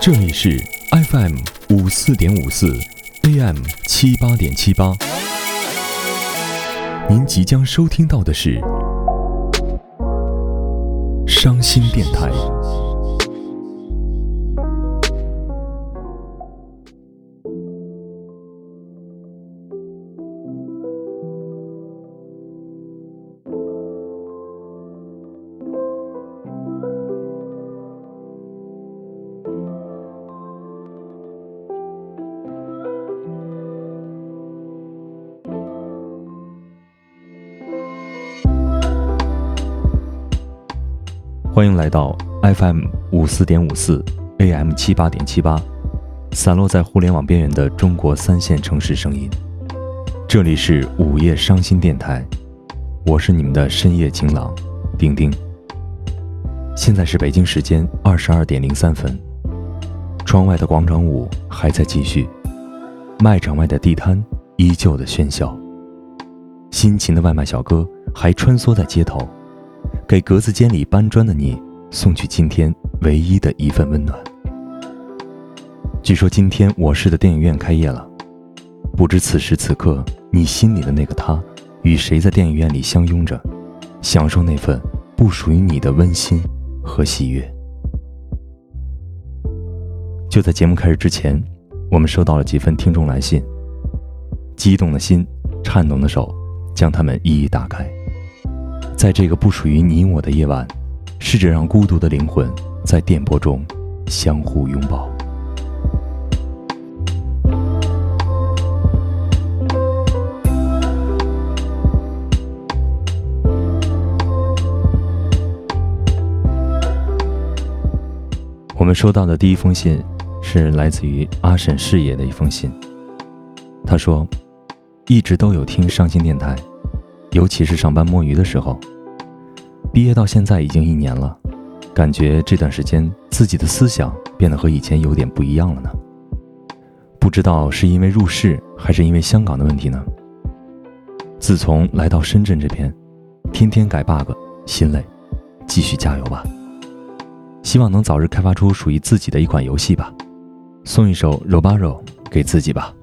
这里是 FM 五四点五四，AM 七八点七八。您即将收听到的是伤心电台。欢迎来到 FM 五四点五四 AM 七八点七八，散落在互联网边缘的中国三线城市声音。这里是午夜伤心电台，我是你们的深夜情郎丁丁。现在是北京时间二十二点零三分，窗外的广场舞还在继续，卖场外的地摊依旧的喧嚣，辛勤的外卖小哥还穿梭在街头。给格子间里搬砖的你送去今天唯一的一份温暖。据说今天我市的电影院开业了，不知此时此刻你心里的那个他，与谁在电影院里相拥着，享受那份不属于你的温馨和喜悦。就在节目开始之前，我们收到了几份听众来信，激动的心，颤抖的手，将它们一一打开。在这个不属于你我的夜晚，试着让孤独的灵魂在电波中相互拥抱。我们收到的第一封信是来自于阿婶事业的一封信。他说：“一直都有听上心电台。”尤其是上班摸鱼的时候，毕业到现在已经一年了，感觉这段时间自己的思想变得和以前有点不一样了呢。不知道是因为入世还是因为香港的问题呢？自从来到深圳这边，天天改 bug，心累，继续加油吧。希望能早日开发出属于自己的一款游戏吧。送一首《Robaro》给自己吧。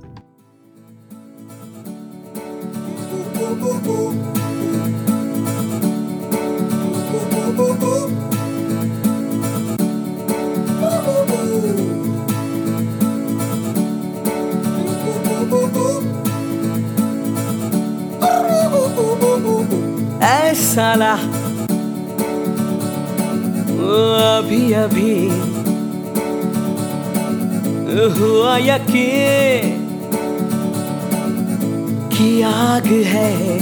अभी अभी हुआ यकीन की आग है।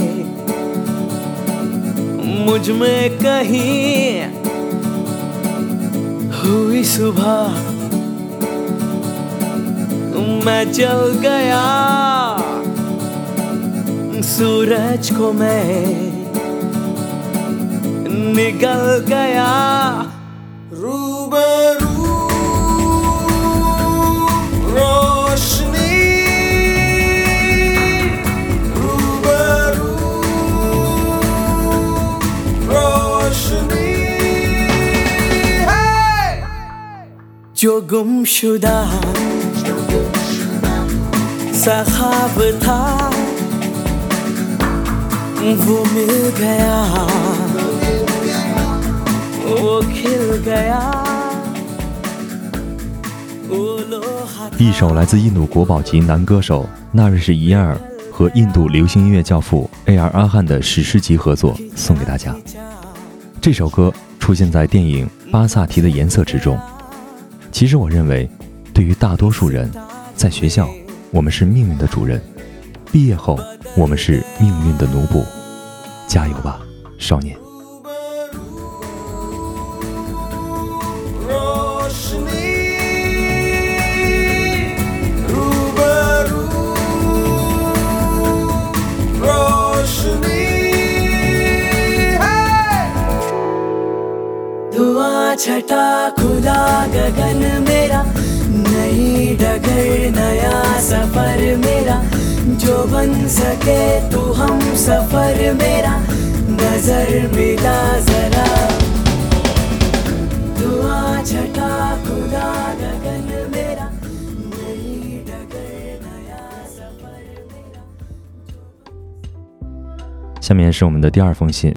मुझमें कहीं हुई सुबह। मैं जल गया। सूरज को मैं निकल गया। जो गुमशुदा सखाब था वो मिल गया 一首来自印度国宝级男歌手纳瑞什伊耶尔和印度流行音乐教父 A.R. 阿汉的史诗级合作，送给大家。这首歌出现在电影《巴萨提的颜色》之中。 其实我认为，对于大多数人，在学校我们是命运的主人，毕业后我们是命运的奴仆。加油吧，少年下面是我们的第二封信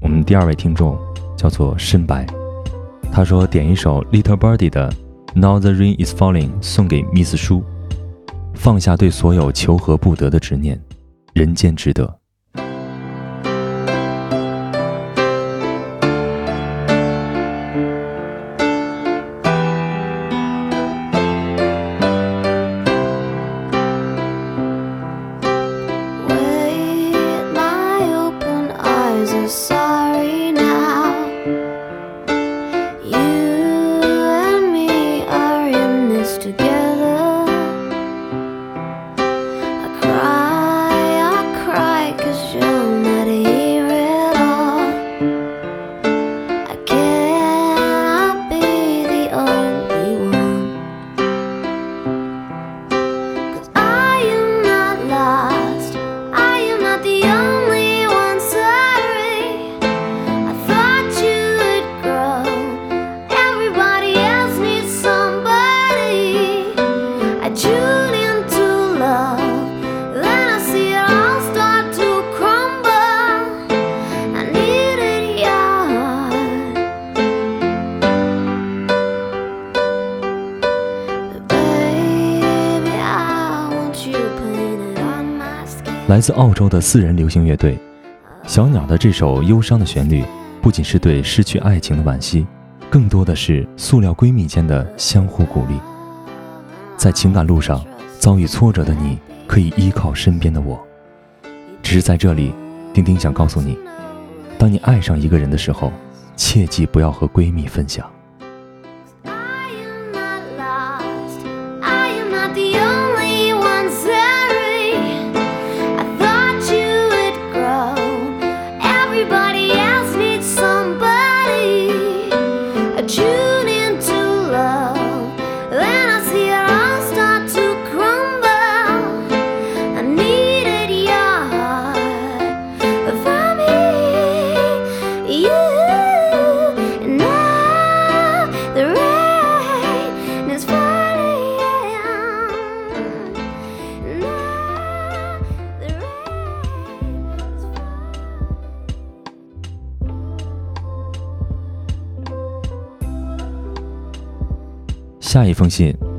我们第二位听众叫做深白。他说点一首 Little Birdy 的 Now the Rain is Falling 送给 Miss 叔，放下对所有求和不得的执念，人间值得。来自澳洲的四人流行乐队小鸟的这首忧伤的旋律，不仅是对失去爱情的惋惜，更多的是塑料闺蜜间的相互鼓励。在情感路上遭遇挫折的你，可以依靠身边的我。只是在这里，丁丁想告诉你，当你爱上一个人的时候，切记不要和闺蜜分享。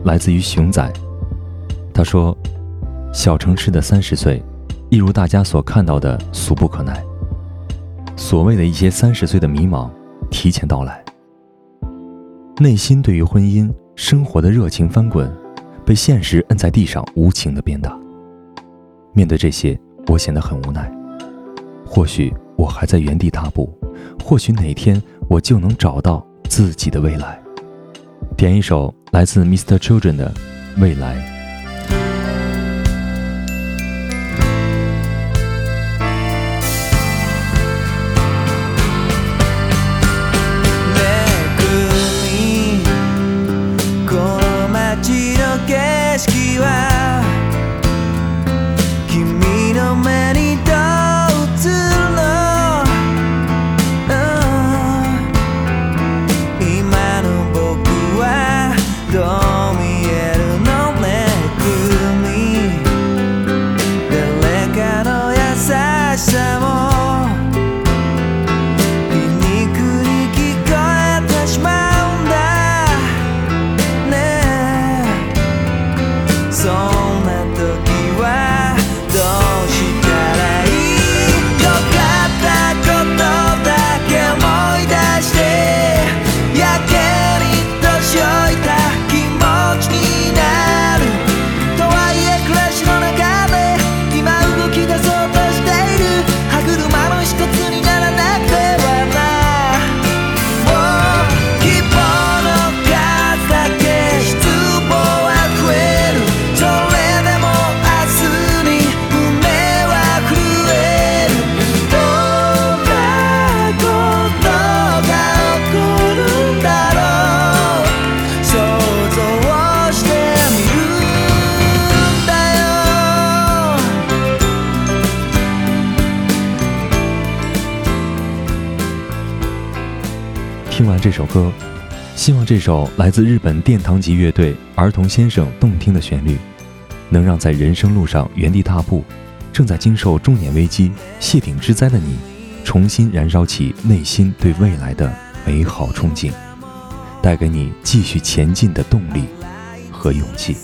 来自于熊仔，他说：“小城市的三十岁，一如大家所看到的俗不可耐。所谓的一些三十岁的迷茫提前到来，内心对于婚姻生活的热情翻滚，被现实摁在地上无情的鞭打。面对这些，我显得很无奈。或许我还在原地踏步，或许哪天我就能找到自己的未来。”点一首来自 Mr. Children 的《未来》。这首来自日本殿堂级乐队儿童先生动听的旋律，能让在人生路上原地踏步、正在经受中年危机、谢顶之灾的你，重新燃烧起内心对未来的美好憧憬，带给你继续前进的动力和勇气。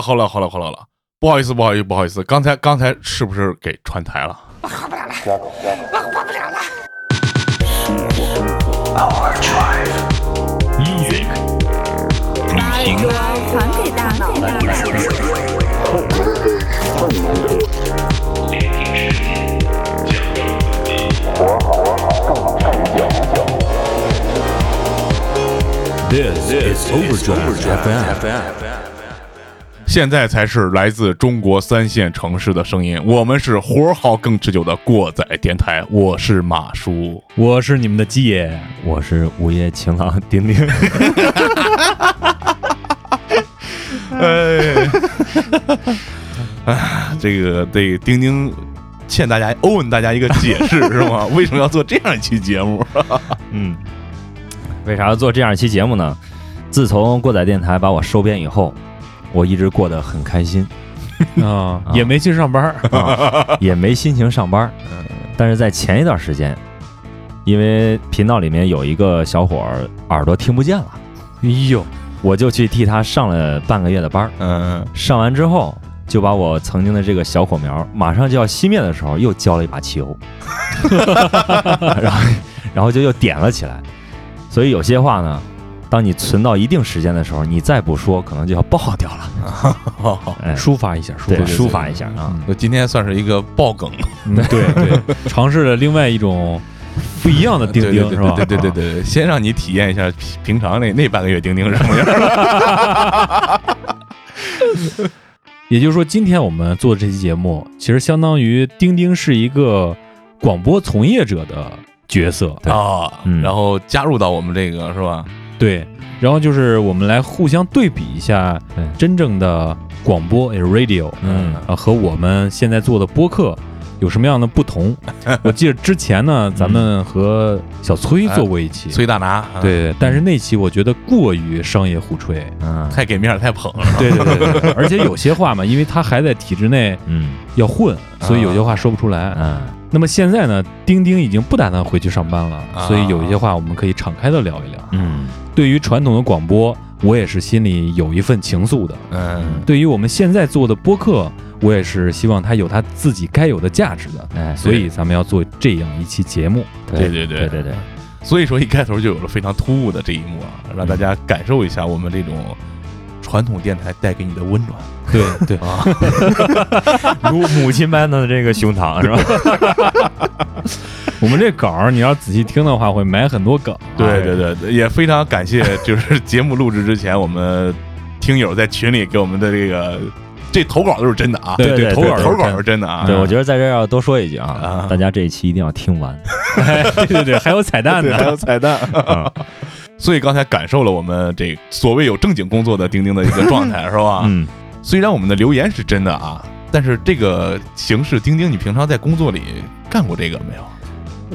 了齁了好了好了，不好意思不好意思不好意思，刚才刚才是不是给串台了？我活不了了，我活不了了。把耳朵传给大脑。This is Overdrive FM。现在才是来自中国三线城市的声音，我们是活好更持久的过载电台，我是马叔。我是你们的鸡爷，我是午夜情郎丁丁。哎，啊，这个得丁丁欠大家欧文大家一个解释是吗？为什么要做这样一期节目？嗯，为啥要做这样一期节目呢？自从过载电台把我收编以后，我一直过得很开心，啊，也没去上班儿，也没心情上班。但是在前一段时间，因为频道里面有一个小伙儿耳朵听不见了，哎呦，我就去替他上了半个月的班儿。嗯，上完之后，就把我曾经的这个小火苗马上就要熄灭的时候，又浇了一把汽油，然后然后就又点了起来。所以有些话呢，当你存到一定时间的时候，你再不说，可能就要爆掉了。哎，抒发一下，抒发一下抒发一下啊。我今天算是一个爆梗，嗯对对，尝试了另外一种不一样的钉钉是吧？对对对对对，先让你体验一下平常那那半个月钉钉是什么样。也就是说，今天我们做的这期节目，其实相当于钉钉是一个广播从业者的角色，对啊，嗯然后加入到我们这个是吧？对。然后就是我们来互相对比一下真正的广播，也是 radio，嗯。啊，和我们现在做的播客有什么样的不同？我记得之前呢，咱们和小崔做过一期，崔大拿，啊，对，但是那期我觉得过于商业互吹，嗯。太给面儿太捧了。对对对对对，而且有些话嘛，因为他还在体制内嗯。要混，所以有些话说不出来。嗯那么现在呢，钉钉已经不打算回去上班了，啊所以有一些话我们可以敞开的聊一聊。嗯对于传统的广播，我也是心里有一份情愫的；嗯，对于我们现在做的播客，我也是希望它有它自己该有的价值的。哎，所以咱们要做这样一期节目。对对对对对对，所以说一开头就有了非常突兀的这一幕啊，让大家感受一下我们这种传统电台带给你的温暖对 对，啊。如母亲般的这个胸膛是吧？我们这稿儿你要仔细听的话，会埋很多梗啊。对对对对，也非常感谢，就是节目录制之前，我们听友在群里给我们的这个这投稿都是真的啊，对对投稿投稿是是真的啊。对，我觉得在这儿要多说一句啊啊，大家这一期一定要听完。哎对对对，还有彩蛋呢，还有呢。彩蛋。啊所以刚才感受了我们这所谓有正经工作的钉钉的一个状态，是吧？嗯，虽然我们的留言是真的啊，但是这个形式，钉钉，你平常在工作里干过这个没有？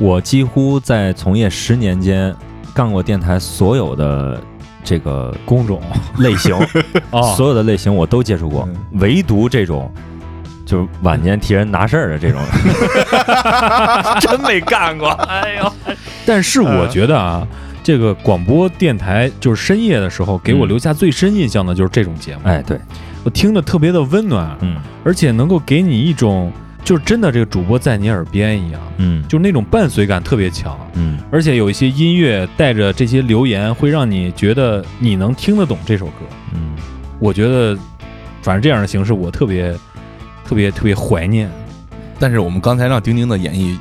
我几乎在从业十年间干过电台所有的这个工种类型，哦，所有的类型我都接触过，嗯唯独这种就是晚年替人拿事儿的这种，真没干过。哎呦，但是我觉得啊，这个广播电台就是深夜的时候，给我嗯留下最深印象的就是这种节目。哎，对，我听着特别的温暖，嗯而且能够给你一种就是真的这个主播在你耳边一样，嗯就是那种伴随感特别强。嗯而且有一些音乐带着这些留言，会让你觉得你能听得懂这首歌。嗯，我觉得，反正这样的形式我特别、特别、特别怀念。但是我们刚才让丁丁的演绎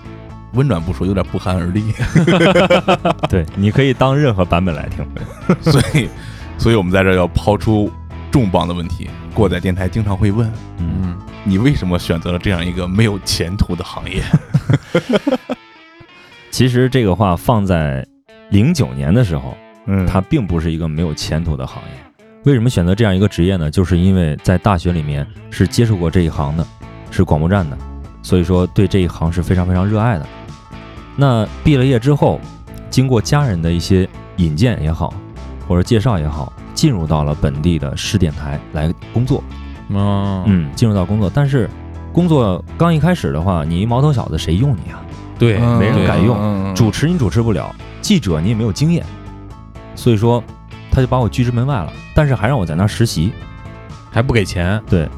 温暖不说，有点不寒而栗，对，你可以当任何版本来听。所以，所以我们在这要抛出重磅的问题。过载电台经常会问嗯，你为什么选择了这样一个没有前途的行业？其实这个话放在零九年的时候，嗯它并不是一个没有前途的行业。为什么选择这样一个职业呢？就是因为在大学里面是接触过这一行的，是广播站的，所以说对这一行是非常非常热爱的。那毕了业之后，经过家人的一些引荐也好，或者介绍也好，进入到了本地的市电台来工作。哦，嗯，进入到工作，但是工作刚一开始的话，你一毛头小子谁用你啊？对，没人敢用用主持你主持不了，记者你也没有经验，所以说他就把我拒之门外了。但是还让我在那儿实习，还不给钱，对，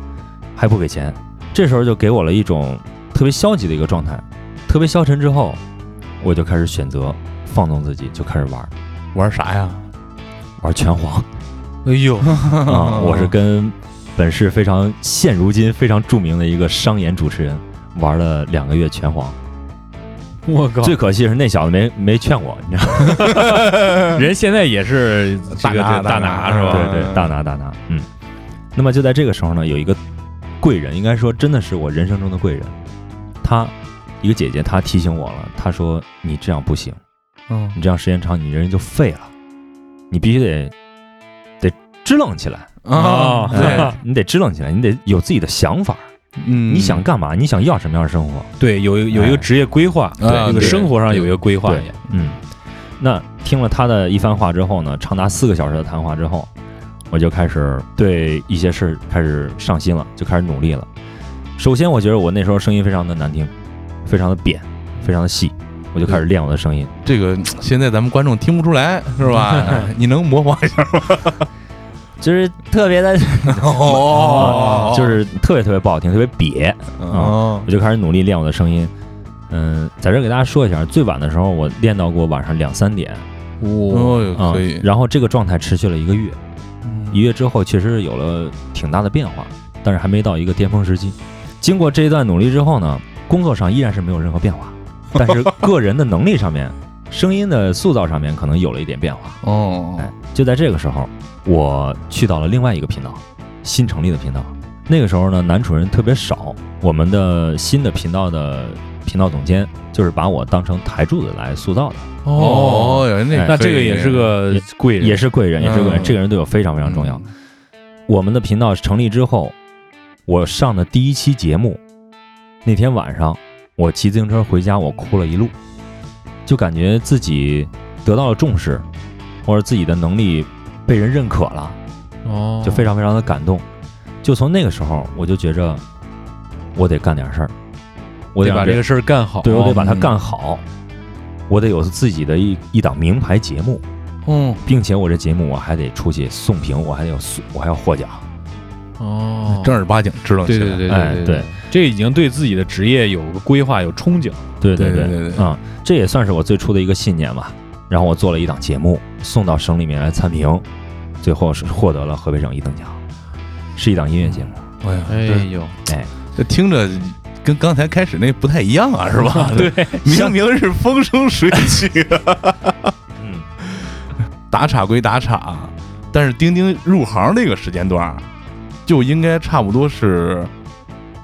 还不给钱。这时候就给我了一种特别消极的一个状态，特别消沉之后，我就开始选择放纵自己，就开始玩玩啥呀？玩拳皇哎呦，啊！我是跟本市非常现如今非常著名的一个商演主持人玩了两个月拳皇。我靠，最可惜的是那小子没没劝我，你知道吗？人现在也是这个大拿大大拿拿是吧？对对，大拿大拿，嗯。那么就在这个时候呢，有一个贵人，应该说真的是我人生中的贵人，她一个姐姐，她提醒我了，她说你这样不行，嗯。你这样时间长，你人就废了，你必须得得支棱起来，啊。哎对你得支棱起来，你得有自己的想法，嗯。你想干嘛？你想要什么样的生活？对，有有一个职业规划，对这个生活上有一个规划嗯，那听了他的一番话之后呢，长达四个小时的谈话之后，我就开始对一些事儿开始上心了，就开始努力了。首先，我觉得我那时候声音非常的难听，非常的扁，非常的细，我就开始练我的声音。这个现在咱们观众听不出来是吧？你能模仿一下吗？就是特别的，哦就是特别特别不好听，特别瘪。哦我就开始努力练我的声音。嗯，在这儿给大家说一下，最晚的时候我练到过晚上两三点哦哟，啊、可以，然后这个状态持续了一个月。嗯一月之后，确实有了挺大的变化，但是还没到一个巅峰时期。经过这一段努力之后呢，工作上依然是没有任何变化，但是个人的能力上面、声音的塑造上面可能有了一点变化。哦哎，就在这个时候，我去到了另外一个频道，新成立的频道。那个时候呢，男主人特别少，我们的新的频道的频道总监就是把我当成台柱子来塑造的，哦哟，那哎那这个也是个贵人，也是贵人，也是贵人。嗯这个人对我非常非常重要。我们的频道成立之后，我上的第一期节目，那天晚上我骑自行车回家，我哭了一路，就感觉自己得到了重视，或者自己的能力被人认可了，哦，就非常非常的感动。就从那个时候，我就觉着我得干点事儿，我得把这个事儿干好，对我得把它嗯干好，我得有自己的一一档名牌节目。嗯并且我这节目我还得出去送评，我还得有送，我还要获奖。哦，正儿八经知道起来，对对对对哎对，这已经对自己的职业有个规划，有憧憬。对对对对。对啊、这也算是我最初的一个信念吧。然后我做了一档节目，送到省里面来参评，最后是获得了河北省一等奖，是一档音乐节目。哎呀，哎这呦，这听着跟刚才开始那不太一样啊，是吧？对，明明是风生水起，嗯，打岔归打岔，但是丁丁入行那个时间段儿，就应该差不多是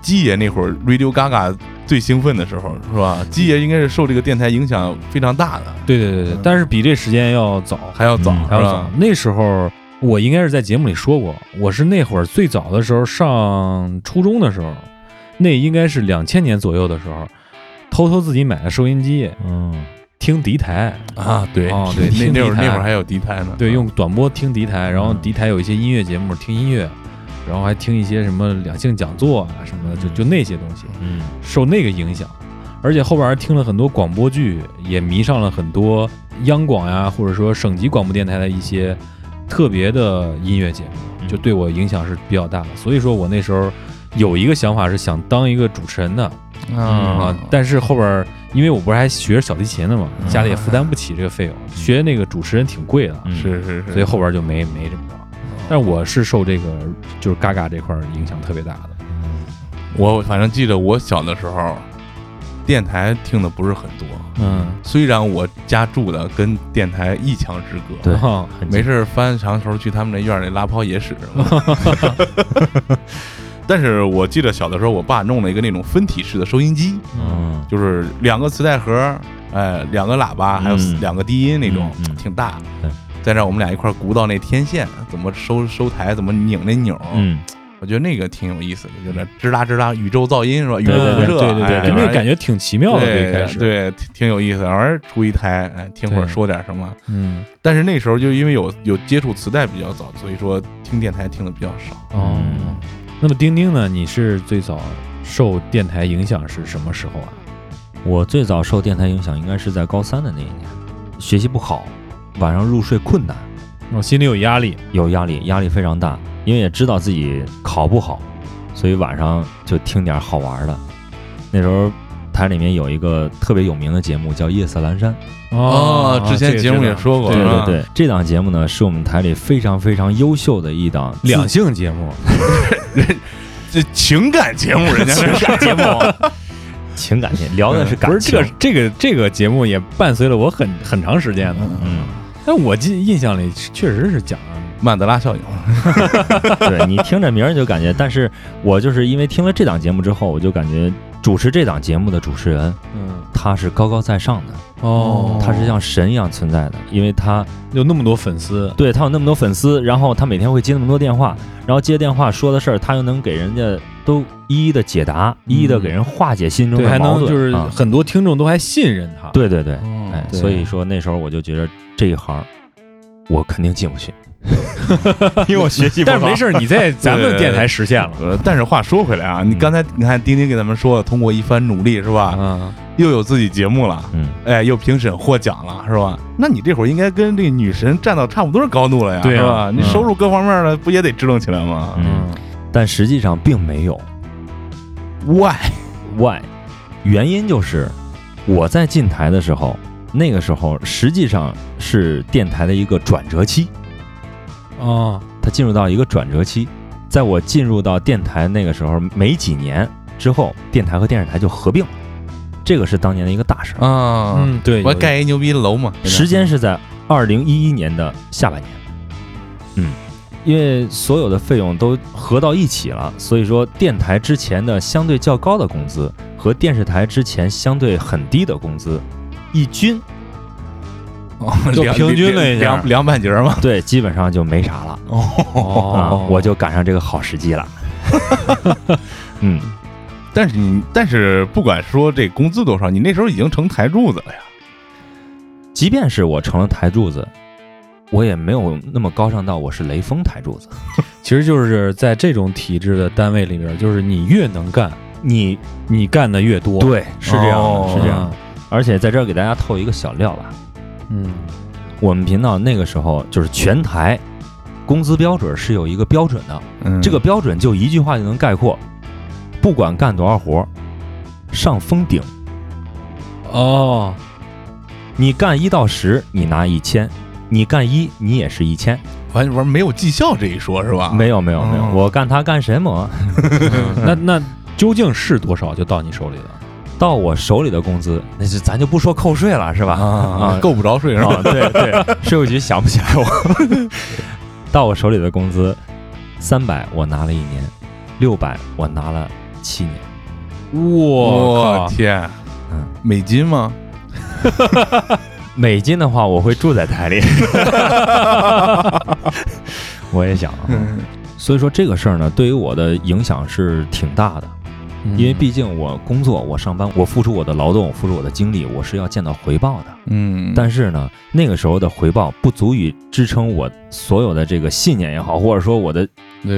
鸡爷那会儿 Radio Gaga 最兴奋的时候，是吧？鸡爷应该是受这个电台影响非常大的，对对对对，但是比这时间要早，还要早，嗯还要早。那时候我应该是在节目里说过，我是那会儿最早的时候上初中的时候，那应该是两千年左右的时候，偷偷自己买了收音机，嗯，听敌台，啊，对，哦对那那会儿那会儿还有敌台呢，对，用短波听敌台，然后嗯。敌台有一些音乐节目听音乐，然后还听一些什么两性讲座啊什么的，就就那些东西，嗯。受那个影响，而且后边还听了很多广播剧，也迷上了很多央广呀，或者说省级广播电台的一些特别的音乐节目，就对我影响是比较大的。所以说我那时候有一个想法是想当一个主持人的啊。啊，，但是后边因为我不是还学小提琴的嘛，嗯家里也负担不起这个费用，学那个主持人挺贵的，嗯。是是是，所以后边就没没这么着。但是我是受这个就是嘎嘎这块儿影响特别大的。我反正记得我小的时候，电台听的不是很多。嗯，虽然我家住的跟电台一墙之隔，没事儿翻墙头去他们那院儿里拉泡野屎。但是我记得小的时候，我爸弄了一个那种分体式的收音机，嗯，就是两个磁带盒，哎，两个喇叭，还有嗯两个低音那种，挺大对。在那儿我们俩一块儿鼓捣那天线，怎么收收台，怎么拧那钮儿。嗯，我觉得那个挺有意思的，就那吱啦吱啦，宇宙噪音是吧？宇对对宙辐射，对对对，哎就那个感觉挺奇妙的，最对开始，，对，挺挺有意思的。完儿出一台，哎，听会儿说点什么。嗯，但是那时候就因为有有接触磁带比较早，所以说听电台听的比较少。哦，那么丁丁呢？你是最早受电台影响是什么时候啊？我最早受电台影响应该是在高三的那一年，学习不好，晚上入睡困难，我心里有压力，有压力，压力非常大，因为也知道自己考不好，所以晚上就听点好玩的。那时候台里面有一个特别有名的节目叫《夜色阑珊》，哦之前节目也说过。对对对，这档节目呢是我们台里非常非常优秀的一档两性节目，这情感节目，人家情感节目，情感节聊的是感情，不是这个这个这个节目也伴随了我很很长时间的，嗯，但我记印象里确实是讲曼德拉效应。对你听着名儿就感觉，但是我就是因为听了这档节目之后，我就感觉主持这档节目的主持人嗯。他是高高在上的，哦。他是像神一样存在的，因为他有那么多粉丝，对他有那么多粉丝，然后他每天会接那么多电话，然后接电话说的事儿，他又能给人家都一一的解答，一一的给人化解心中，还的矛盾，能就是啊。很多听众都还信任他，对对对，哦。哎，所以说那时候我就觉得这一行我肯定进不去，因为我学习不好。但是没事儿，你在咱们电台实现了，呃，但是话说回来啊，你嗯刚才你看丁丁给咱们说了，通过一番努力是吧，嗯，又有自己节目了，嗯，哎，又评审获奖了是吧？那你这会儿应该跟这个女神站到差不多的高度了呀，对啊。是吧？你嗯。收入各方面的不也得支棱起来吗？嗯但实际上并没有。Why？Why？原因就是我在进台的时候，那个时候实际上是电台的一个转折期，哦，它进入到一个转折期。在我进入到电台那个时候没几年之后，电台和电视台就合并了，这个是当年的一个大事儿。啊，嗯，对，有我盖一牛逼的楼嘛，时间是在二零一一年的下半年。嗯，因为所有的费用都合到一起了，所以说电台之前的相对较高的工资和电视台之前相对很低的工资一均，哦就平均了一下两两半截儿嘛。对，基本上就没啥了啊哦，，我就赶上这个好时机了。嗯，但是你，但是不管说这工资多少，你那时候已经成台柱子了呀。即便是我成了台柱子，我也没有那么高尚到我是雷锋台柱子。其实就是在这种体制的单位里边，就是你越能干，你你干的越多，对是这样的，哦。是这样的。而且在这儿给大家透一个小料吧，嗯，我们频道那个时候就是全台工资标准是有一个标准的，嗯。这个标准就一句话就能概括：不管干多少活，上封顶。哦，你干一到十，你拿一千；你干一，你也是一千。完完没有绩效这一说是吧？没有没有没有，哦我干他干什么？那那究竟是多少就到你手里了？到我手里的工资，那就咱就不说扣税了，是吧？啊，够不着税是吧？啊，对对，税务局想不起来我。到我手里的工资，三百我拿了一年，六百我拿了七年。我天，嗯，美金吗？美金的话，我会住在台里。我也想啊，所以说这个事儿呢，对于我的影响是挺大的，因为毕竟我工作，我上班，我付出我的劳动，付出我的精力，我是要见到回报的。嗯，但是呢，那个时候的回报不足以支撑我所有的这个信念也好，或者说我的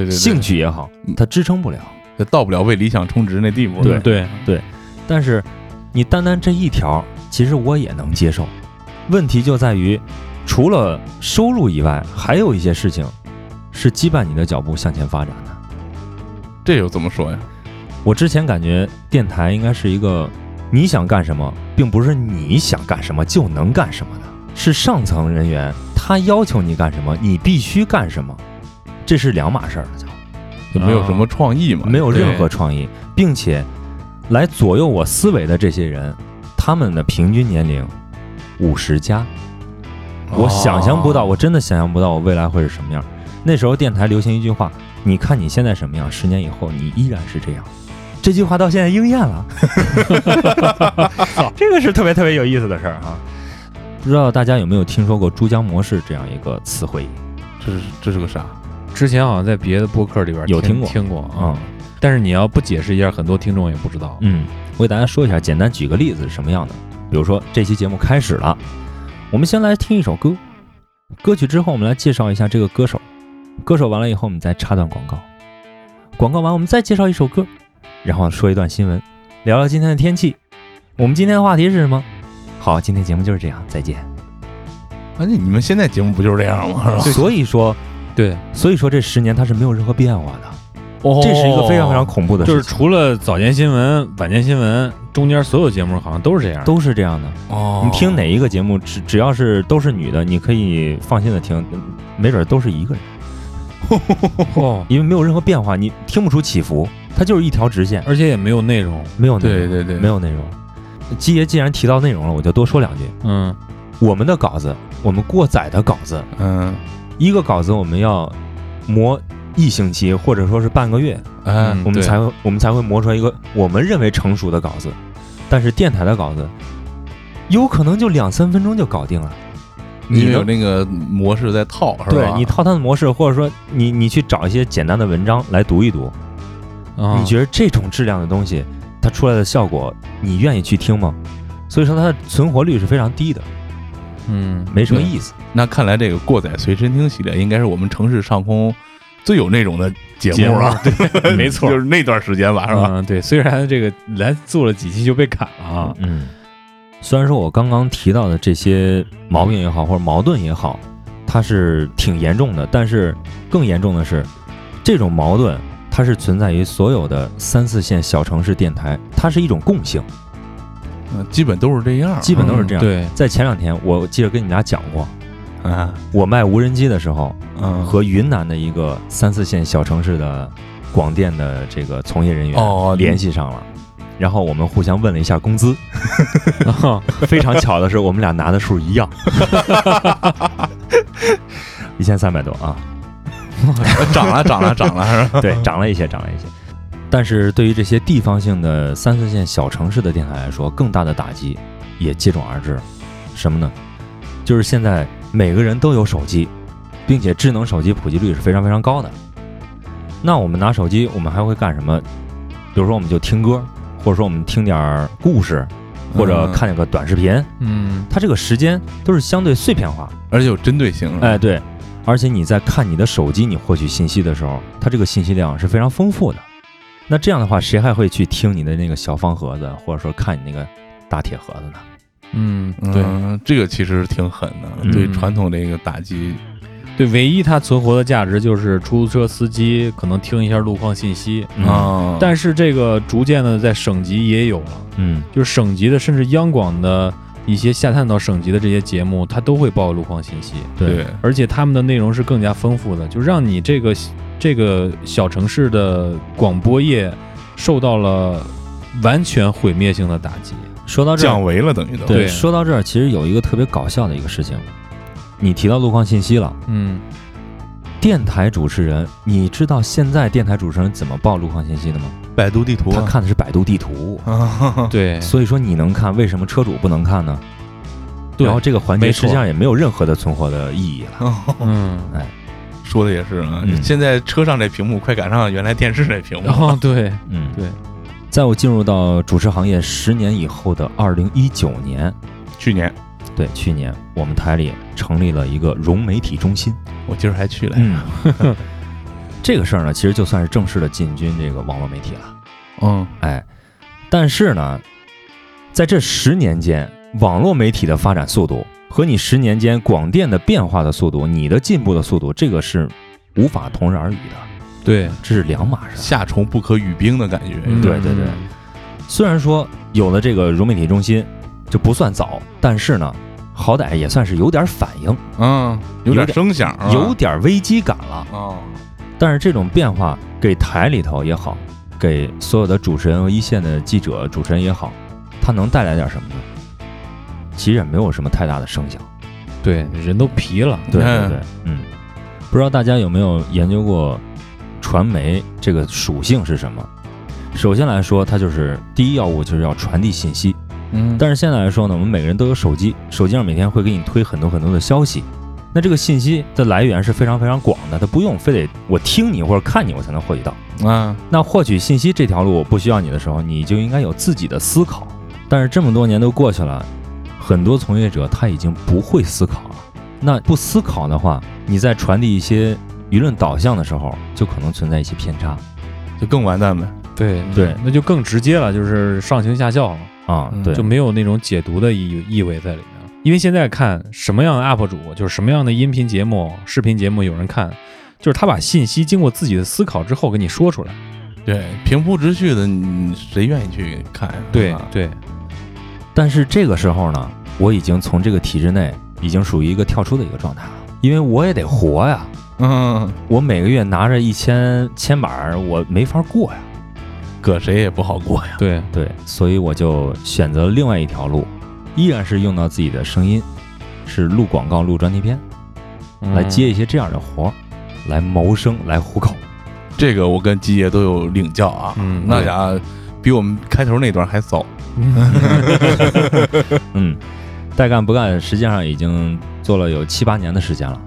兴趣也好，它支撑不了。这到不了为理想充值那地步。对对对，但是你单单这一条，其实我也能接受。问题就在于，除了收入以外，还有一些事情是羁绊你的脚步向前发展的。这又怎么说呀？我之前感觉电台应该是一个你想干什么，并不是你想干什么就能干什么的，是上层人员他要求你干什么，你必须干什么，这是两码事儿的，就没有什么创意嘛？没有任何创意。并且来左右我思维的这些人，他们的平均年龄五十加，我想象不到，我真的想象不到我未来会是什么样。那时候电台流行一句话：“你看你现在什么样，十年以后你依然是这样。”这句话到现在应验了，这个是特别特别有意思的事儿啊！不知道大家有没有听说过“珠江模式”这样一个词汇？这是这是个啥？之前好像在别的播客里边有听过听过嗯啊，但是你要不解释一下，很多听众也不知道。嗯，我给大家说一下，简单举个例子是什么样的。比如说这期节目开始了，我们先来听一首歌，歌曲之后我们来介绍一下这个歌手，歌手完了以后我们再插段广告，广告完我们再介绍一首歌，然后说一段新闻，聊聊今天的天气。我们今天的话题是什么？好，今天节目就是这样，再见。而且你们现在节目不就是这样吗？所以说，对，所以说这十年它是没有任何变化的，哦这是一个非常非常恐怖的事情，就是除了早间新闻、晚间新闻，中间所有节目好像都是这样。都是这样的。哦你听哪一个节目，只只要是都是女的，你可以放心的听，没准都是一个人，哦，因为没有任何变化，你听不出起伏，它就是一条直线，而且也没有内容。没有内容，对对对，没有内容。基爷既然提到内容了，我就多说两句。嗯我们的稿子，我们过载的稿子，嗯一个稿子我们要磨一星期，或者说是半个月，哎嗯我们才会我们才会磨出来一个我们认为成熟的稿子。但是电台的稿子，有可能就两三分钟就搞定了。你有那个模式在套，是吧？对你套它的模式，或者说你你去找一些简单的文章来读一读，啊，你觉得这种质量的东西，它出来的效果，你愿意去听吗？所以说它的存活率是非常低的，嗯没什么意思。那看来这个过载随身听系列应该是我们城市上空最有内容的节目了，对 没错。就是那段时间吧，是吧？嗯，对，虽然这个来做了几期就被砍了啊，嗯，虽然说我刚刚提到的这些毛病也好，或者矛盾也好，它是挺严重的，但是更严重的是，这种矛盾它是存在于所有的三四线小城市电台，它是一种共性，嗯基本都是这样，基本都是这样。对，在前两天，我记得跟你俩讲过，啊，我卖无人机的时候，嗯，和云南的一个三四线小城市的广电的这个从业人员哦联系上了，然后我们互相问了一下工资，啊 非常巧的是，我们俩拿的数一样，一千三百多啊，涨了，涨了，涨了，是吧？对，涨了一些，涨了一些。但是对于这些地方性的三四线小城市的电台来说，更大的打击也接踵而至。什么呢？就是现在每个人都有手机，并且智能手机普及率是非常非常高的。那我们拿手机，我们还会干什么？比如说，我们就听歌，或者说我们听点儿故事，或者嗯看个短视频。嗯它这个时间都是相对碎片化。而且有针对性，哎，，对，而且你在看你的手机，你获取信息的时候，它这个信息量是非常丰富的。那这样的话，谁还会去听你的那个小方盒子，或者说看你那个大铁盒子呢？嗯，对。嗯，这个其实挺狠的，嗯。对传统这个打击，对，唯一它存活的价值就是出租车司机可能听一下路况信息，嗯。啊，但是这个逐渐的在省级也有了，嗯。就是省级的甚至央广的一些下探到省级的这些节目，它都会报路况信息，对，而且他们的内容是更加丰富的，就让你这个这个小城市的广播业受到了完全毁灭性的打击。说到这儿，降维了，等于都，对，说到这儿，其实有一个特别搞笑的一个事情，你提到路况信息了，嗯，电台主持人，你知道现在电台主持人怎么报路况信息的吗？百度地图他啊，看的是百度地图，啊，对，所以说你能看，为什么车主不能看呢？对然后这个环节没错实际上也没有任何的存活的意义了。嗯，说的也是啊，嗯现在车上这屏幕快赶上原来电视那屏幕然，后对嗯，对，在我进入到主持行业十年以后的二零一九年，去年。对，去年我们台里成立了一个融媒体中心。我今儿还去来着，嗯，这个事儿呢，其实就算是正式的进军这个网络媒体了。嗯，哎，但是呢，在这十年间，网络媒体的发展速度和你十年间广电的变化的速度，你的进步的速度，这个是无法同日而语的，对，这是两码事。夏虫不可语冰的感觉，嗯对对对虽然说有了这个融媒体中心，就不算早，但是呢，好歹也算是有点反应，嗯，有点声响，有点危机感了。哦，但是这种变化给台里头也好，给所有的主持人和一线的记者、主持人也好，它能带来点什么呢？其实也没有什么太大的声响。对，人都疲了。对对嗯对，嗯，不知道大家有没有研究过传媒这个属性是什么？首先来说，它就是第一要务就是要传递信息。嗯但是现在来说呢，我们每个人都有手机，手机上每天会给你推很多很多的消息。那这个信息的来源是非常非常广的，它不用非得我听你或者看你我才能获取到。啊，那获取信息这条路我不需要你的时候，你就应该有自己的思考。但是这么多年都过去了，很多从业者他已经不会思考了。那不思考的话，你在传递一些舆论导向的时候，就可能存在一些偏差就更完蛋呗。对对那就更直接了，就是上行下效了，啊。嗯对，就没有那种解读的意意味在里面。因为现在看什么样的 UP 主，就是什么样的音频节目、视频节目有人看，就是他把信息经过自己的思考之后给你说出来。对，平铺直叙的，你谁愿意去看呀？对对，但是这个时候呢，我已经从这个体制内已经属于一个跳出的一个状态了，因为我也得活呀。嗯，我每个月拿着一千千板，我没法过呀。搁谁也不好过呀。对，对，所以我就选择了另外一条路，依然是用到自己的声音，是录广告、录专题片，来接一些这样的活儿，来谋生，来糊口。这个我跟基爷都有领教啊，嗯那家伙比我们开头那段还早。嗯，带干不干，实际上已经做了有七八年的时间了，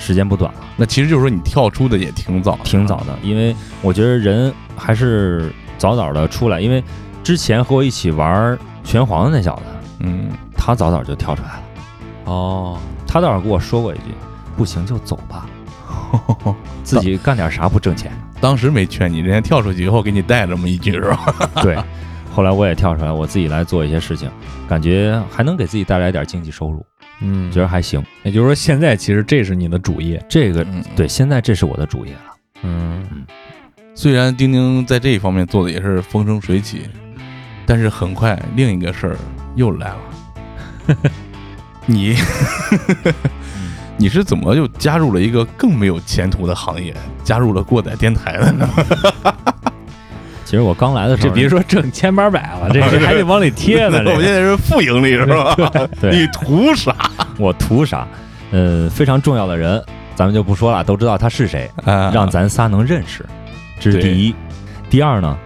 时间不短了，那其实就是说你跳出的也挺早，挺早的。因为我觉得人还是早早的出来，因为之前和我一起玩拳皇的那小子，嗯，他早早就跳出来了。哦，他倒是跟我说过一句：“不行就走吧，自己干点啥不挣钱。当时没劝你，人家跳出去以后给你带这么一句是吧？” 对，后来我也跳出来，我自己来做一些事情，感觉还能给自己带来点经济收入，嗯，觉得还行。也就是说，现在其实这是你的主业。这个嗯，对，现在这是我的主业了。嗯，虽然丁丁在这一方面做的也是风生水起，但是很快另一个事儿又来了。你，你是怎么又加入了一个更没有前途的行业，加入了过载电台的呢？其实我刚来的时候，这别说挣千八百了，这 这还得往里贴呢。我这现在是负盈利是吧？对你图啥？我图啥？呃，非常重要的人，咱们就不说了，都知道他是谁，啊让咱仨能认识，这是第一。第二呢，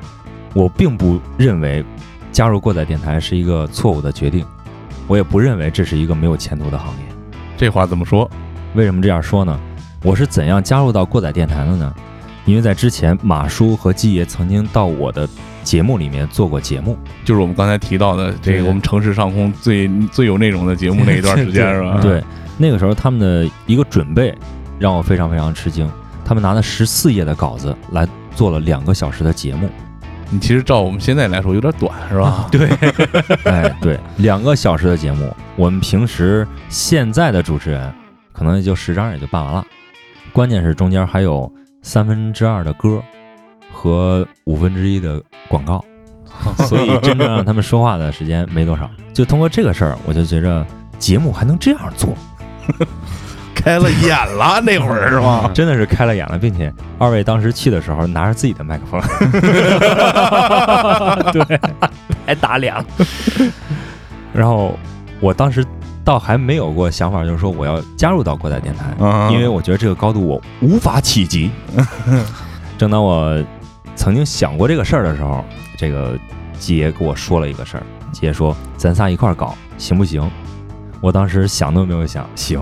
我并不认为加入过载电台是一个错误的决定，我也不认为这是一个没有前途的行业。这话怎么说？为什么这样说呢？我是怎样加入到过载电台的呢？因为在之前，马叔和季爷曾经到我的节目里面做过节目，就是我们刚才提到的这对个我们城市上空最最有内容的节目那一段时间是吧？对，那个时候他们的一个准备让我非常非常吃惊，他们拿了十四页的稿子来做了两个小时的节目，你其实照我们现在来说有点短是吧？对，哎，对，两个小时的节目，我们平时现在的主持人可能也就十张也就办完了，关键是中间还有三分之二的歌和五分之一的广告，所以真正让他们说话的时间没多少。就通过这个事儿，我就觉着节目还能这样做，开了眼了那会儿是吗？真的是开了眼了，并且二位当时去的时候拿着自己的麦克风，对，还打脸了。然后我当时倒还没有过想法，就是说我要加入到国台电台，嗯因为我觉得这个高度我无法企及。正当我曾经想过这个事儿的时候，这个季爷跟我说了一个事儿，季爷说咱仨一块儿搞行不行？我当时想都没有想，行，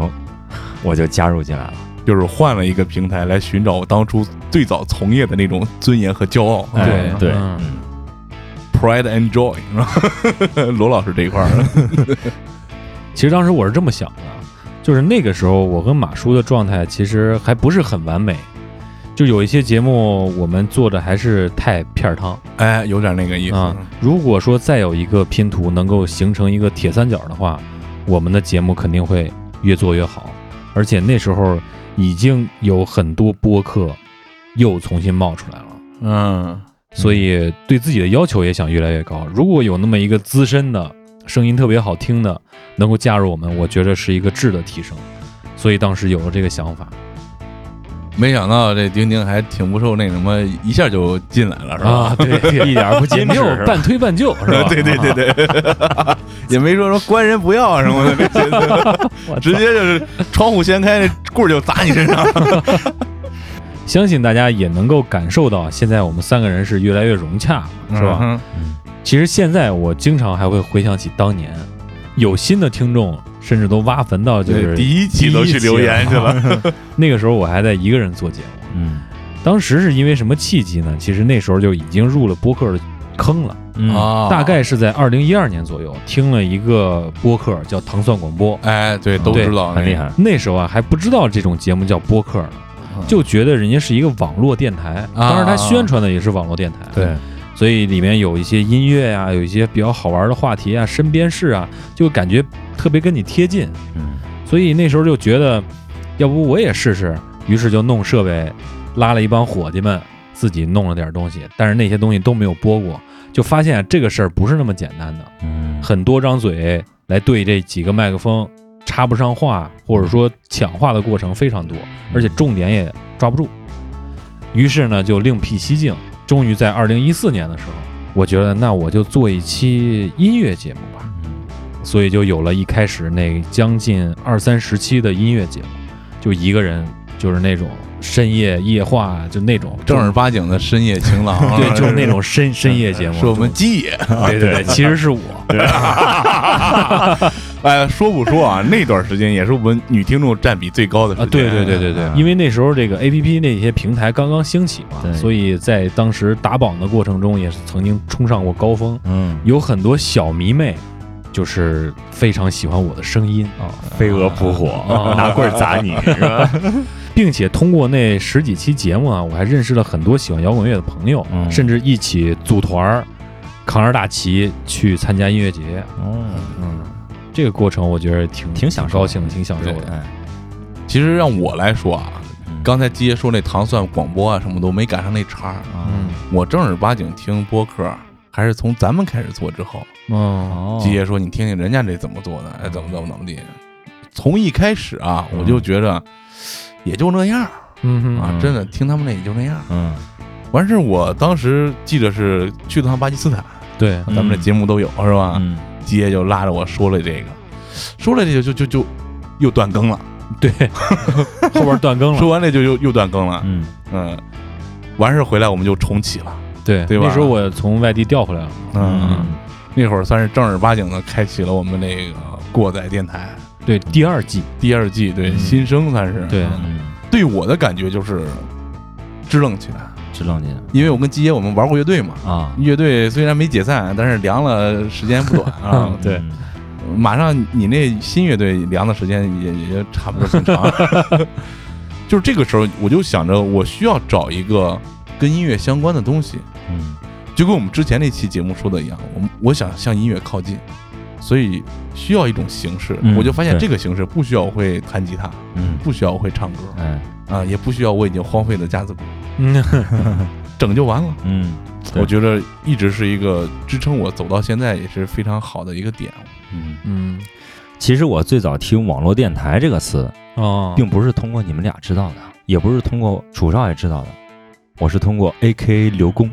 我就加入进来了。就是换了一个平台来寻找我当初最早从业的那种尊严和骄傲。哎对对，嗯嗯，，Pride and Joy 是吧？罗老师这一块儿的，其实当时我是这么想的，就是那个时候我跟马叔的状态其实还不是很完美，就有一些节目我们做的还是太片儿汤哎，有点那个意思。啊。如果说再有一个拼图能够形成一个铁三角的话，我们的节目肯定会越做越好。而且那时候已经有很多播客又重新冒出来了。嗯，所以对自己的要求也想越来越高。如果有那么一个资深的声音特别好听的能够加入我们，我觉得是一个质的提升。所以当时有了这个想法。没想到这丁丁还挺不受那什么，一下就进来了，是吧？啊，对，对一点不矜也没有持半推半就，是吧？对对对对，也没说说官人不要什么的，直接就是窗户掀开，那棍儿就砸你身上。相信大家也能够感受到，现在我们三个人是越来越融洽，是吧？嗯其实现在我经常还会回想起当年，有新的听众甚至都挖坟到就对，是第一期都去留言去了。那个时候我还在一个人做节目，嗯。当时是因为什么契机呢？其实那时候就已经入了播客的坑了，嗯。啊。大概是在二零一二年左右，听了一个播客叫糖蒜广播。哎，对，都知道很厉害。那时候啊还不知道这种节目叫播客呢，就觉得人家是一个网络电台，当然他宣传的也是网络电台，对，所以里面有一些音乐啊、有一些比较好玩的话题啊、身边事啊，就感觉特别跟你贴近。嗯所以那时候就觉得，要不我也试试，于是就弄设备，拉了一帮伙计们，自己弄了点东西，但是那些东西都没有播过，就发现这个事儿不是那么简单的，嗯很多张嘴来对这几个麦克风，插不上话，或者说抢话的过程非常多，而且重点也抓不住。于是呢，就另辟蹊径，终于在二零一四年的时候，我觉得那我就做一期音乐节目吧。所以就有了一开始那将近二三十期的音乐节目，就一个人，就是那种深夜夜话，就那种正儿八经的深夜情郎，对，就是那种深 深夜节目，是我们鸡爷。对对对，其实是我，哎，说不说啊？那段时间也是我们女听众占比最高的时啊，间。对对对对对，因为那时候这个 A P P 那些平台刚刚兴起嘛，所以在当时打榜的过程中，也是曾经冲上过高峰，嗯有很多小迷妹。就是非常喜欢我的声音，哦，飞蛾扑火啊，拿棍儿砸你 是吧？并且通过那十几期节目啊，我还认识了很多喜欢摇滚乐的朋友，嗯甚至一起组团儿，扛着大旗去参加音乐节。哦，嗯，这个过程我觉得挺挺享受高兴，挺享受的。哎，其实让我来说啊，嗯。刚才鸡爷说那糖蒜广播啊什么都没赶上那茬儿。嗯。我正儿八经听播客，还是从咱们开始做之后。哦。哦，鸡爷说你听听人家这怎么做的，哎，怎么怎么怎么地。从一开始啊，我就觉着也就那样嗯哼。啊，真的听他们那也就那样。嗯。完事儿，我当时记得是去了趟巴基斯坦，对，咱们这节目都有是吧？嗯鸡爷就拉着我说了这个，说了这个就就就又断更了，对，后边断更了。说完这就又又断更了，嗯。嗯，完事回来我们就重启了，对，对吧？那时候我从外地调回来了。嗯，那会儿算是正儿八经的开启了我们那个过载电台。对，第二季，第二季，对嗯。新生算是，对对我的感觉就是支棱起来，支棱进因为我跟基爷我们玩过乐队嘛，啊，乐队虽然没解散，但是凉了时间不短啊。对嗯马上你那新乐队凉的时间也也就差不多挺长。就是这个时候，我就想着我需要找一个跟音乐相关的东西，嗯就跟我们之前那期节目说的一样，我们我想向音乐靠近，所以需要一种形式。嗯我就发现这个形式不需要我会弹吉他，嗯，不需要我会唱歌哎，啊，也不需要我已经荒废的架子鼓，嗯，整就完了。嗯，我觉得一直是一个支撑我走到现在也是非常好的一个点。嗯，嗯，其实我最早听网络电台这个词，哦，并不是通过你们俩知道的，也不是通过楚少爷知道的，我是通过 A K A 刘工，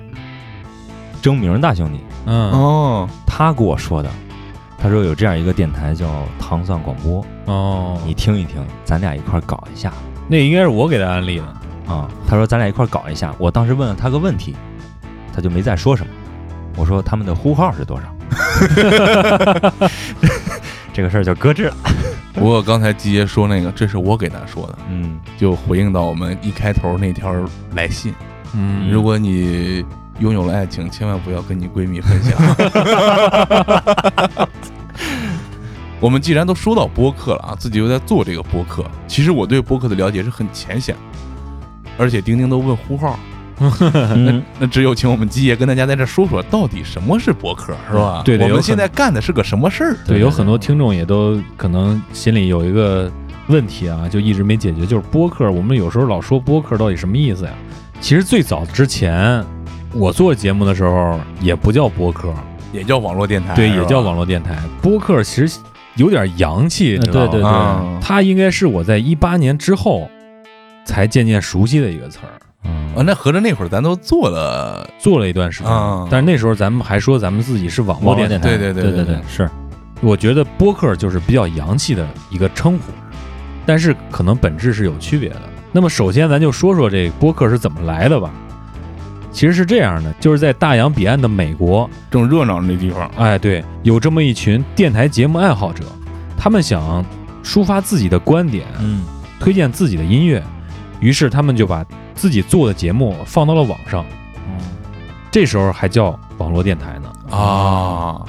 征明大兄弟，嗯，哦，他给我说的。他说有这样一个电台叫糖蒜广播，哦，你听一听，咱俩一块儿搞一下那应该是我给他安利的。啊。他说咱俩一块儿搞一下。我当时问了他个问题，他就没再说什么。我说他们的呼号是多少？这个事儿就搁置了。不过刚才季爷说那个，这是我给他说的，嗯就回应到我们一开头那条来信。嗯如果你拥有了爱情，千万不要跟你闺蜜分享。我们既然都说到播客了啊，自己又在做这个播客，其实我对播客的了解是很浅显的，而且丁丁都问呼号，那那只有请我们基爷跟大家在这说说，到底什么是播客，是吧？对对我们现在干的是个什么事儿？对，有很多听众也都可能心里有一个问题啊，就一直没解决，就是播客。我们有时候老说播客到底什么意思呀？其实最早之前我做节目的时候也不叫播客，也叫网络电台，对，也叫网络电台。播客其实有点洋气，你知道吗对对对啊它应该是我在一八年之后才渐渐熟悉的一个词儿。嗯啊，那合着那会儿咱都做了，做了一段时间，啊但是那时候咱们还说咱们自己是网络电台。对对对对对对是，我觉得播客就是比较洋气的一个称呼，但是可能本质是有区别的。那么首先咱就说说这个播客是怎么来的吧。其实是这样的，就是在大洋彼岸的美国，正热闹那地方，哎，对，有这么一群电台节目爱好者，他们想抒发自己的观点，嗯。推荐自己的音乐，于是他们就把自己做的节目放到了网上，这时候还叫网络电台呢。啊，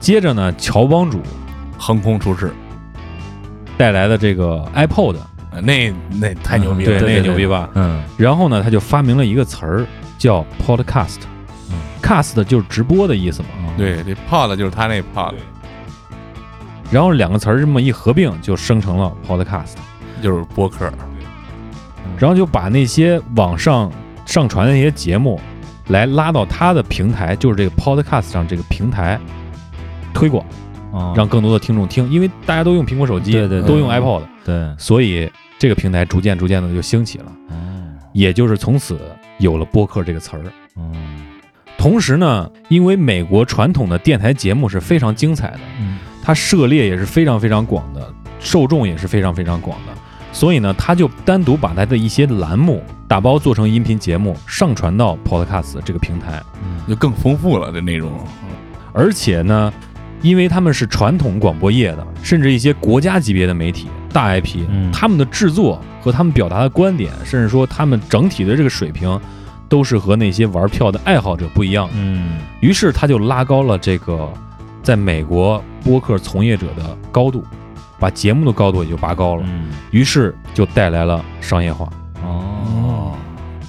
接着呢，乔帮主横空出世，带来的这个 iPod，那那太牛逼了，对，那对对牛逼吧？嗯然后呢，他就发明了一个词儿叫 podcast。cast 就是直播的意思嘛。对，这 pod 就是他那 pod，然后两个词儿这么一合并，就生成了 podcast。就是播客，然后就把那些网上上传的那些节目，来拉到他的平台，就是这个 podcast 上这个平台推广，哦让更多的听众听。因为大家都用苹果手机，对对对都用 iPod，对所以这个平台逐渐逐渐的就兴起了，哦也就是从此有了播客这个词儿。哦同时呢，因为美国传统的电台节目是非常精彩的，嗯。它涉猎也是非常非常广的，受众也是非常非常广的，所以呢，他就单独把他的一些栏目打包做成音频节目，上传到 Podcast 这个平台。嗯。就更丰富了这内容，而且呢，因为他们是传统广播业的，甚至一些国家级别的媒体、大 IP，、嗯。他们的制作和他们表达的观点，甚至说他们整体的这个水平，都是和那些玩票的爱好者不一样的。嗯。于是他就拉高了这个在美国播客从业者的高度，把节目的高度也就拔高了，嗯。于是就带来了商业化，哦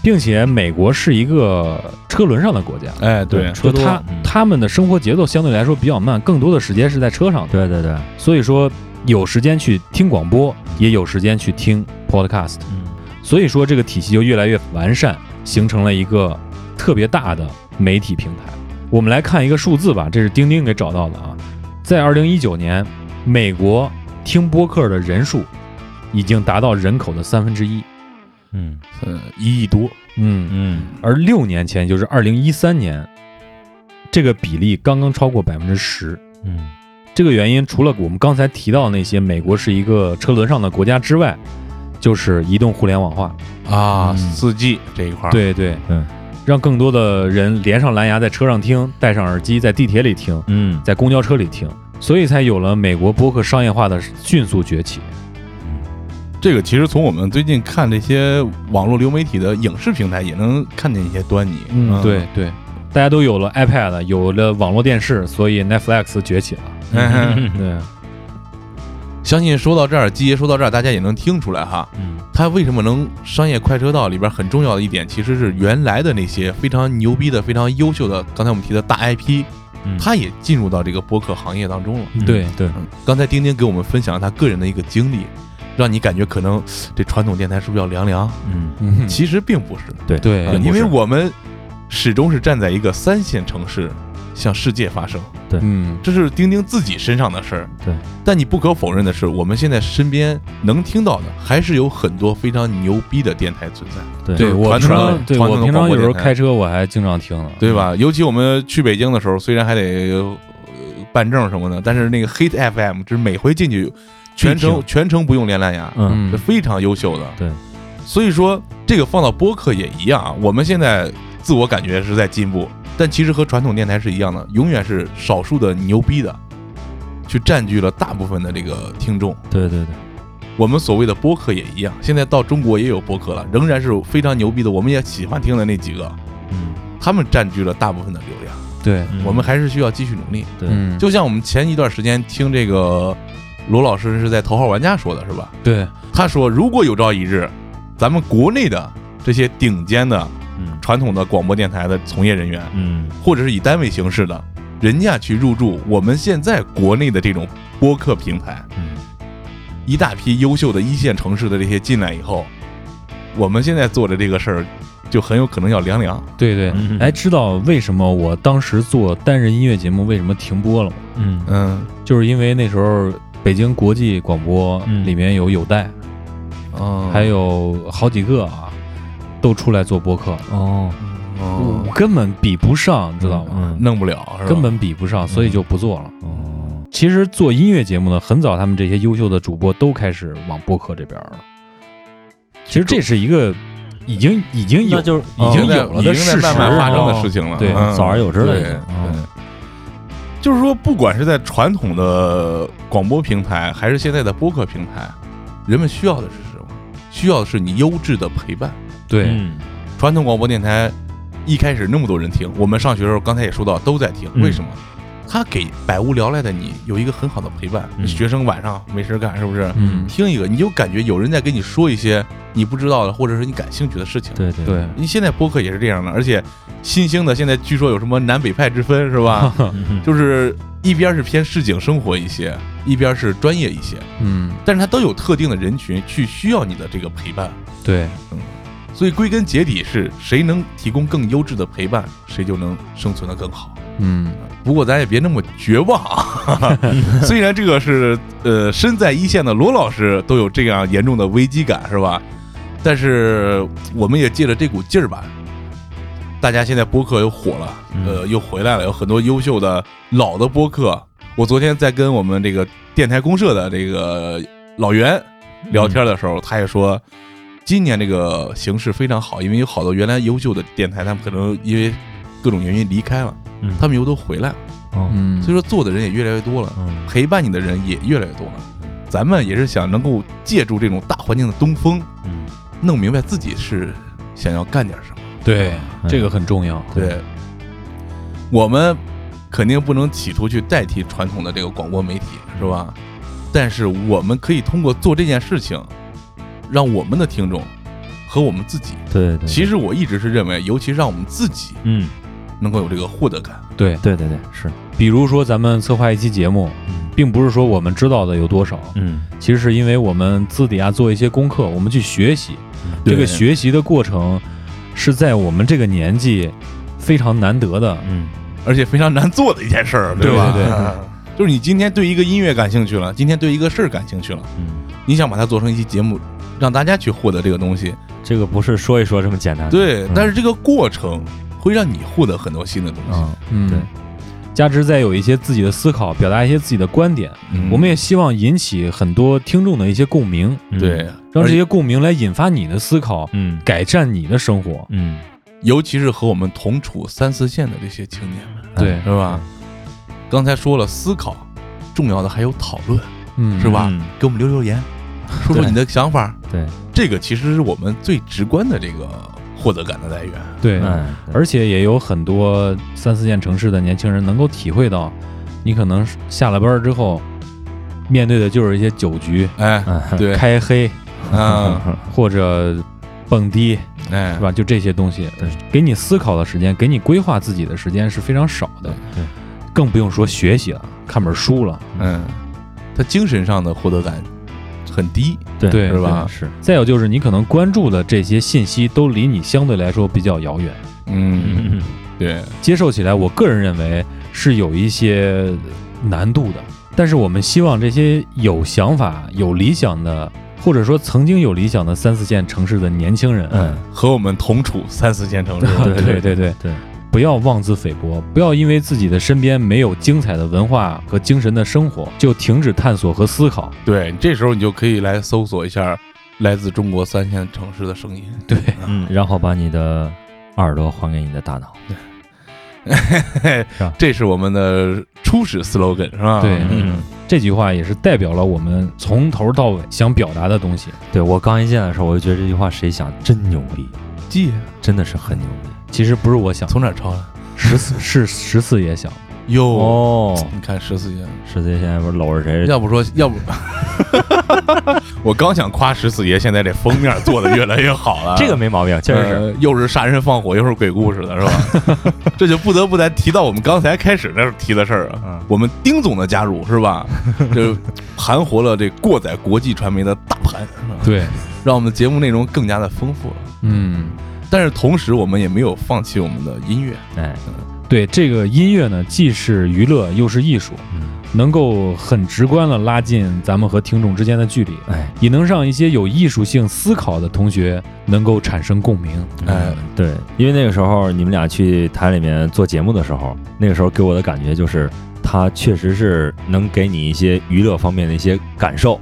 并且美国是一个车轮上的国家，哎，对，车多。他们的生活节奏相对来说比较慢，更多的时间是在车上的，对对对。所以说有时间去听广播，也有时间去听 podcast，嗯。所以说这个体系就越来越完善，形成了一个特别大的媒体平台。我们来看一个数字吧，这是钉钉给找到的啊，在二零一九年，美国听播客的人数已经达到人口的三分之一，嗯。呃，一亿多，嗯，嗯。而六年前，就是二零一三年，这个比例刚刚超过百分之十。嗯。这个原因除了我们刚才提到那些美国是一个车轮上的国家之外，就是移动互联网化。啊，嗯。四 G 这一块儿，对对，嗯。让更多的人连上蓝牙，在车上听，戴上耳机，在地铁里听，嗯。在公交车里听，所以才有了美国播客商业化的迅速崛起。这个其实从我们最近看这些网络流媒体的影视平台也能看见一些端倪。嗯，对对，大家都有了 iPad，有了网络电视，所以 Netflix 崛起了。嗯，对，相信说到这儿，基爷说到这儿，大家也能听出来哈，嗯。它为什么能商业快车道里边很重要的一点，其实是原来的那些非常牛逼的、非常优秀的，刚才我们提的大 IP，嗯。它也进入到这个播客行业当中了。对对。嗯，刚才丁丁给我们分享了他个人的一个经历，让你感觉可能这传统电台是不是要凉凉？嗯。嗯，其实并不是，对。对啊因为我们始终是站在一个三线城市向世界发声，对。嗯这是钉钉自己身上的事儿。对，但你不可否认的是，我们现在身边能听到的还是有很多非常牛逼的电台存在，对。对我平传统的常对传统的我平常有时候开车我还经常听呢，对吧？尤其我们去北京的时候，虽然还得呃办证什么的，但是那个 Hit FM 就是每回进去全程全程不用连蓝牙，嗯是非常优秀的。对，所以说这个放到播客也一样啊。我们现在自我感觉是在进步，但其实和传统电台是一样的，永远是少数的牛逼的，去占据了大部分的这个听众。对对对我们所谓的播客也一样，现在到中国也有播客了，仍然是非常牛逼的，我们也喜欢听的那几个，嗯他们占据了大部分的流量。对，嗯我们还是需要继续努力。对嗯，就像我们前一段时间听这个罗老师是在《头号玩家》说的是吧？对，他说，如果有朝一日，咱们国内的这些顶尖的嗯。传统的广播电台的从业人员，嗯。或者是以单位形式的，人家去入驻我们现在国内的这种播客平台，嗯。一大批优秀的一线城市的这些进来以后，我们现在做的这个事儿，就很有可能要凉凉。对对。嗯，哎，知道为什么我当时做单人音乐节目为什么停播了吗？嗯。嗯，就是因为那时候北京国际广播嗯。里面有有带，嗯还有好几个啊，都出来做播客，哦，哦。根本比不上，知道吗？嗯弄不了，是吧？根本比不上，所以就不做了。哦，其实做音乐节目呢，很早他们这些优秀的主播都开始往播客这边了。其实这是一个已经已经有就是已经有了的事实慢慢发生的哦事情了，对嗯。早而有之了就是说，不管是在传统的广播平台，还是现在的播客平台，人们需要的是什么？需要的是你优质的陪伴。对，嗯传统广播电台一开始那么多人听，我们上学的时候刚才也说到都在听，嗯为什么？他给百无聊赖的你有一个很好的陪伴。嗯学生晚上没事干，是不是？嗯，听一个，你就感觉有人在跟你说一些你不知道的，或者是你感兴趣的事情。对对对，你现在播客也是这样的，而且新兴的现在据说有什么南北派之分，是吧？嗯就是一边是偏市井生活一些，一边是专业一些，嗯，但是它都有特定的人群去需要你的这个陪伴。对，嗯所以归根结底是谁能提供更优质的陪伴，谁就能生存的更好。嗯，不过咱也别那么绝望啊！虽然这个是呃身在一线的罗老师都有这样严重的危机感，是吧？但是我们也借着这股劲儿吧，大家现在播客又火了，嗯呃，又回来了，有很多优秀的老的播客。我昨天在跟我们这个电台公社的这个老袁聊天的时候，他也说，今年这个形势非常好，因为有好多原来优秀的电台，他们可能因为各种原因离开了，嗯。他们又都回来了。哦。嗯，所以说做的人也越来越多了，嗯。陪伴你的人也越来越多了。咱们也是想能够借助这种大环境的东风，嗯。弄明白自己是想要干点什么。对，这个很重要。对，我们肯定不能企图去代替传统的这个广播媒体，是吧？但是我们可以通过做这件事情，让我们的听众和我们自己，对对，其实我一直是认为，尤其让我们自己嗯能够有这个获得感。对，对对对是。比如说咱们策划一期节目，嗯。并不是说我们知道的有多少，嗯。其实是因为我们私底下做一些功课，我们去学习。这个学习的过程是在我们这个年纪非常难得的。嗯。而且非常难做的一件事儿，对吧？对对 就是你今天对一个音乐感兴趣了，今天对一个事儿感兴趣了，嗯，你想把它做成一期节目，让大家去获得这个东西，这个不是说一说这么简单，对。嗯。但是这个过程会让你获得很多新的东西。啊嗯，对，加之再有一些自己的思考，表达一些自己的观点，嗯。我们也希望引起很多听众的一些共鸣，嗯。对，让这些共鸣来引发你的思考，嗯。改善你的生活。嗯。尤其是和我们同处三四线的这些青年们，对。是吧？刚才说了思考，重要的还有讨论，嗯，是吧？嗯。给我们留留言，说说对。你的想法。对，这个其实是我们最直观的这个获得感的来源。对，嗯。而且也有很多三四线城市的年轻人能够体会到，你可能下了班之后，面对的就是一些酒局、哎，嗯。对，开黑嗯，或者蹦迪，哎。是，吧？就这些东西，给你思考的时间，给你规划自己的时间是非常少的，对，更不用说学习了，看本书了。嗯，他精神上的获得感很低，对对是吧？是再有就是你可能关注的这些信息都离你相对来说比较遥远，嗯，嗯。对，接受起来，我个人认为是有一些难度的。但是我们希望这些有想法、有理想的，或者说曾经有理想的三四线城市的年轻人，嗯和我们同处三四线城市，对对对对，对不要妄自菲薄，不要因为自己的身边没有精彩的文化和精神的生活，就停止探索和思考。对，这时候你就可以来搜索一下来自中国三线城市的声音。对，嗯，然后把你的耳朵还给你的大脑，对 这是我们的初始 slogan 是吧？对嗯这句话也是代表了我们从头到尾想表达的东西。对我刚一进来的时候，我就觉得这句话谁想真牛逼，记真的是很牛逼其实不是我想，从哪儿抄的？十四 是十四爷想。哟，哦。你看十四爷，十四爷现在不是搂着谁？要不说要不，我刚想夸十四爷，现在这封面做的越来越好了。这个没毛病，确实是。呃又是杀人放火，又是鬼故事的，是吧？这就不得不再提到我们刚才开始那儿提的事儿啊。嗯我们丁总的加入是吧？就盘活了这过载国际传媒的大盘？对，让我们的节目内容更加的丰富了。嗯，但是同时，我们也没有放弃我们的音乐。哎，对，这个音乐呢，既是娱乐又是艺术。嗯能够很直观的拉近咱们和听众之间的距离，哎，也能让一些有艺术性思考的同学能够产生共鸣。哎，对，因为那个时候你们俩去台里面做节目的时候，那个时候给我的感觉就是，他确实是能给你一些娱乐方面的一些感受，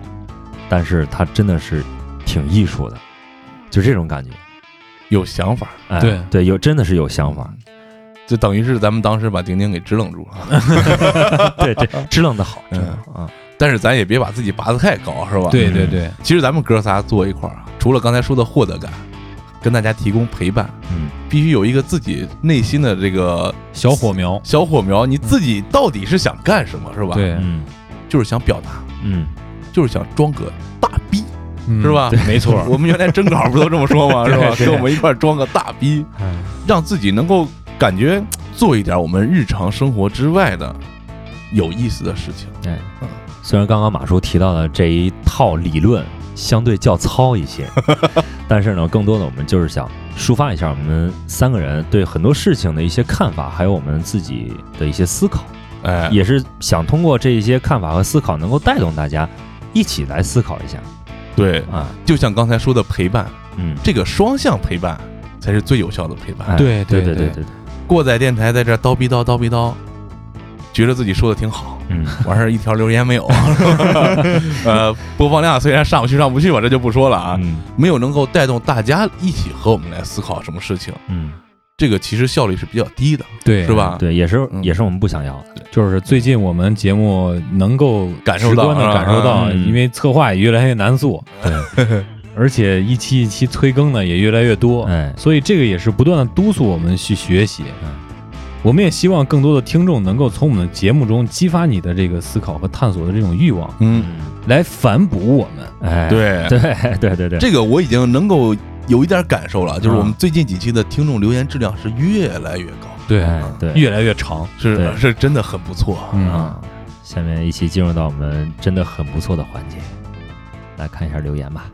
但是他真的是挺艺术的，就这种感觉。有想法，哎，对。对，有真的是有想法，就等于是咱们当时把丁丁给支棱住了。对，对 支棱的好，真的嗯。啊，但是咱也别把自己拔得太高，是吧？对对对，其实咱们哥仨坐一块儿啊，除了刚才说的获得感，跟大家提供陪伴，嗯，必须有一个自己内心的这个小火苗，小火苗，你自己到底是想干什么，是吧？，对，嗯。就是想表达，嗯，就是想装个大逼，嗯是吧？没错，我们原来征稿不都这么说吗？是吧？跟我们一块儿装个大逼，嗯让自己能够感觉做一点我们日常生活之外的有意思的事情。哎，虽然刚刚马叔提到的这一套理论相对较糙一些，但是呢，更多的我们就是想抒发一下我们三个人对很多事情的一些看法，还有我们自己的一些思考，哎，也是想通过这一些看法和思考，能够带动大家一起来思考一下对，啊，就像刚才说的陪伴，嗯，这个双向陪伴才是最有效的陪伴。哎对对对对对。对，过载电台在这叨逼叨叨逼叨，觉得自己说的挺好，嗯，完事儿一条留言没有，呃，播放量虽然上不去上不去吧，这就不说了啊，嗯。没有能够带动大家一起和我们来思考什么事情，嗯，这个其实效率是比较低的，对，是？吧？对，也是嗯。也是我们不想要的，就是最近我们节目能够感受到感受到，嗯。因为策划也越来越难做，对，而且一期一期催更呢也越来越多，哎，所以这个也是不断的督促我们去学习。嗯。我们也希望更多的听众能够从我们的节目中激发你的这个思考和探索的这种欲望，嗯，来反哺我们。哎，对对对对对，这个我已经能够有一点感受了，就是嗯我们最近几期的听众留言质量是越来越高，对哎对，越来越长。是是真的很不错。嗯啊，下面一起进入到我们真的很不错的环节，来看一下留言吧。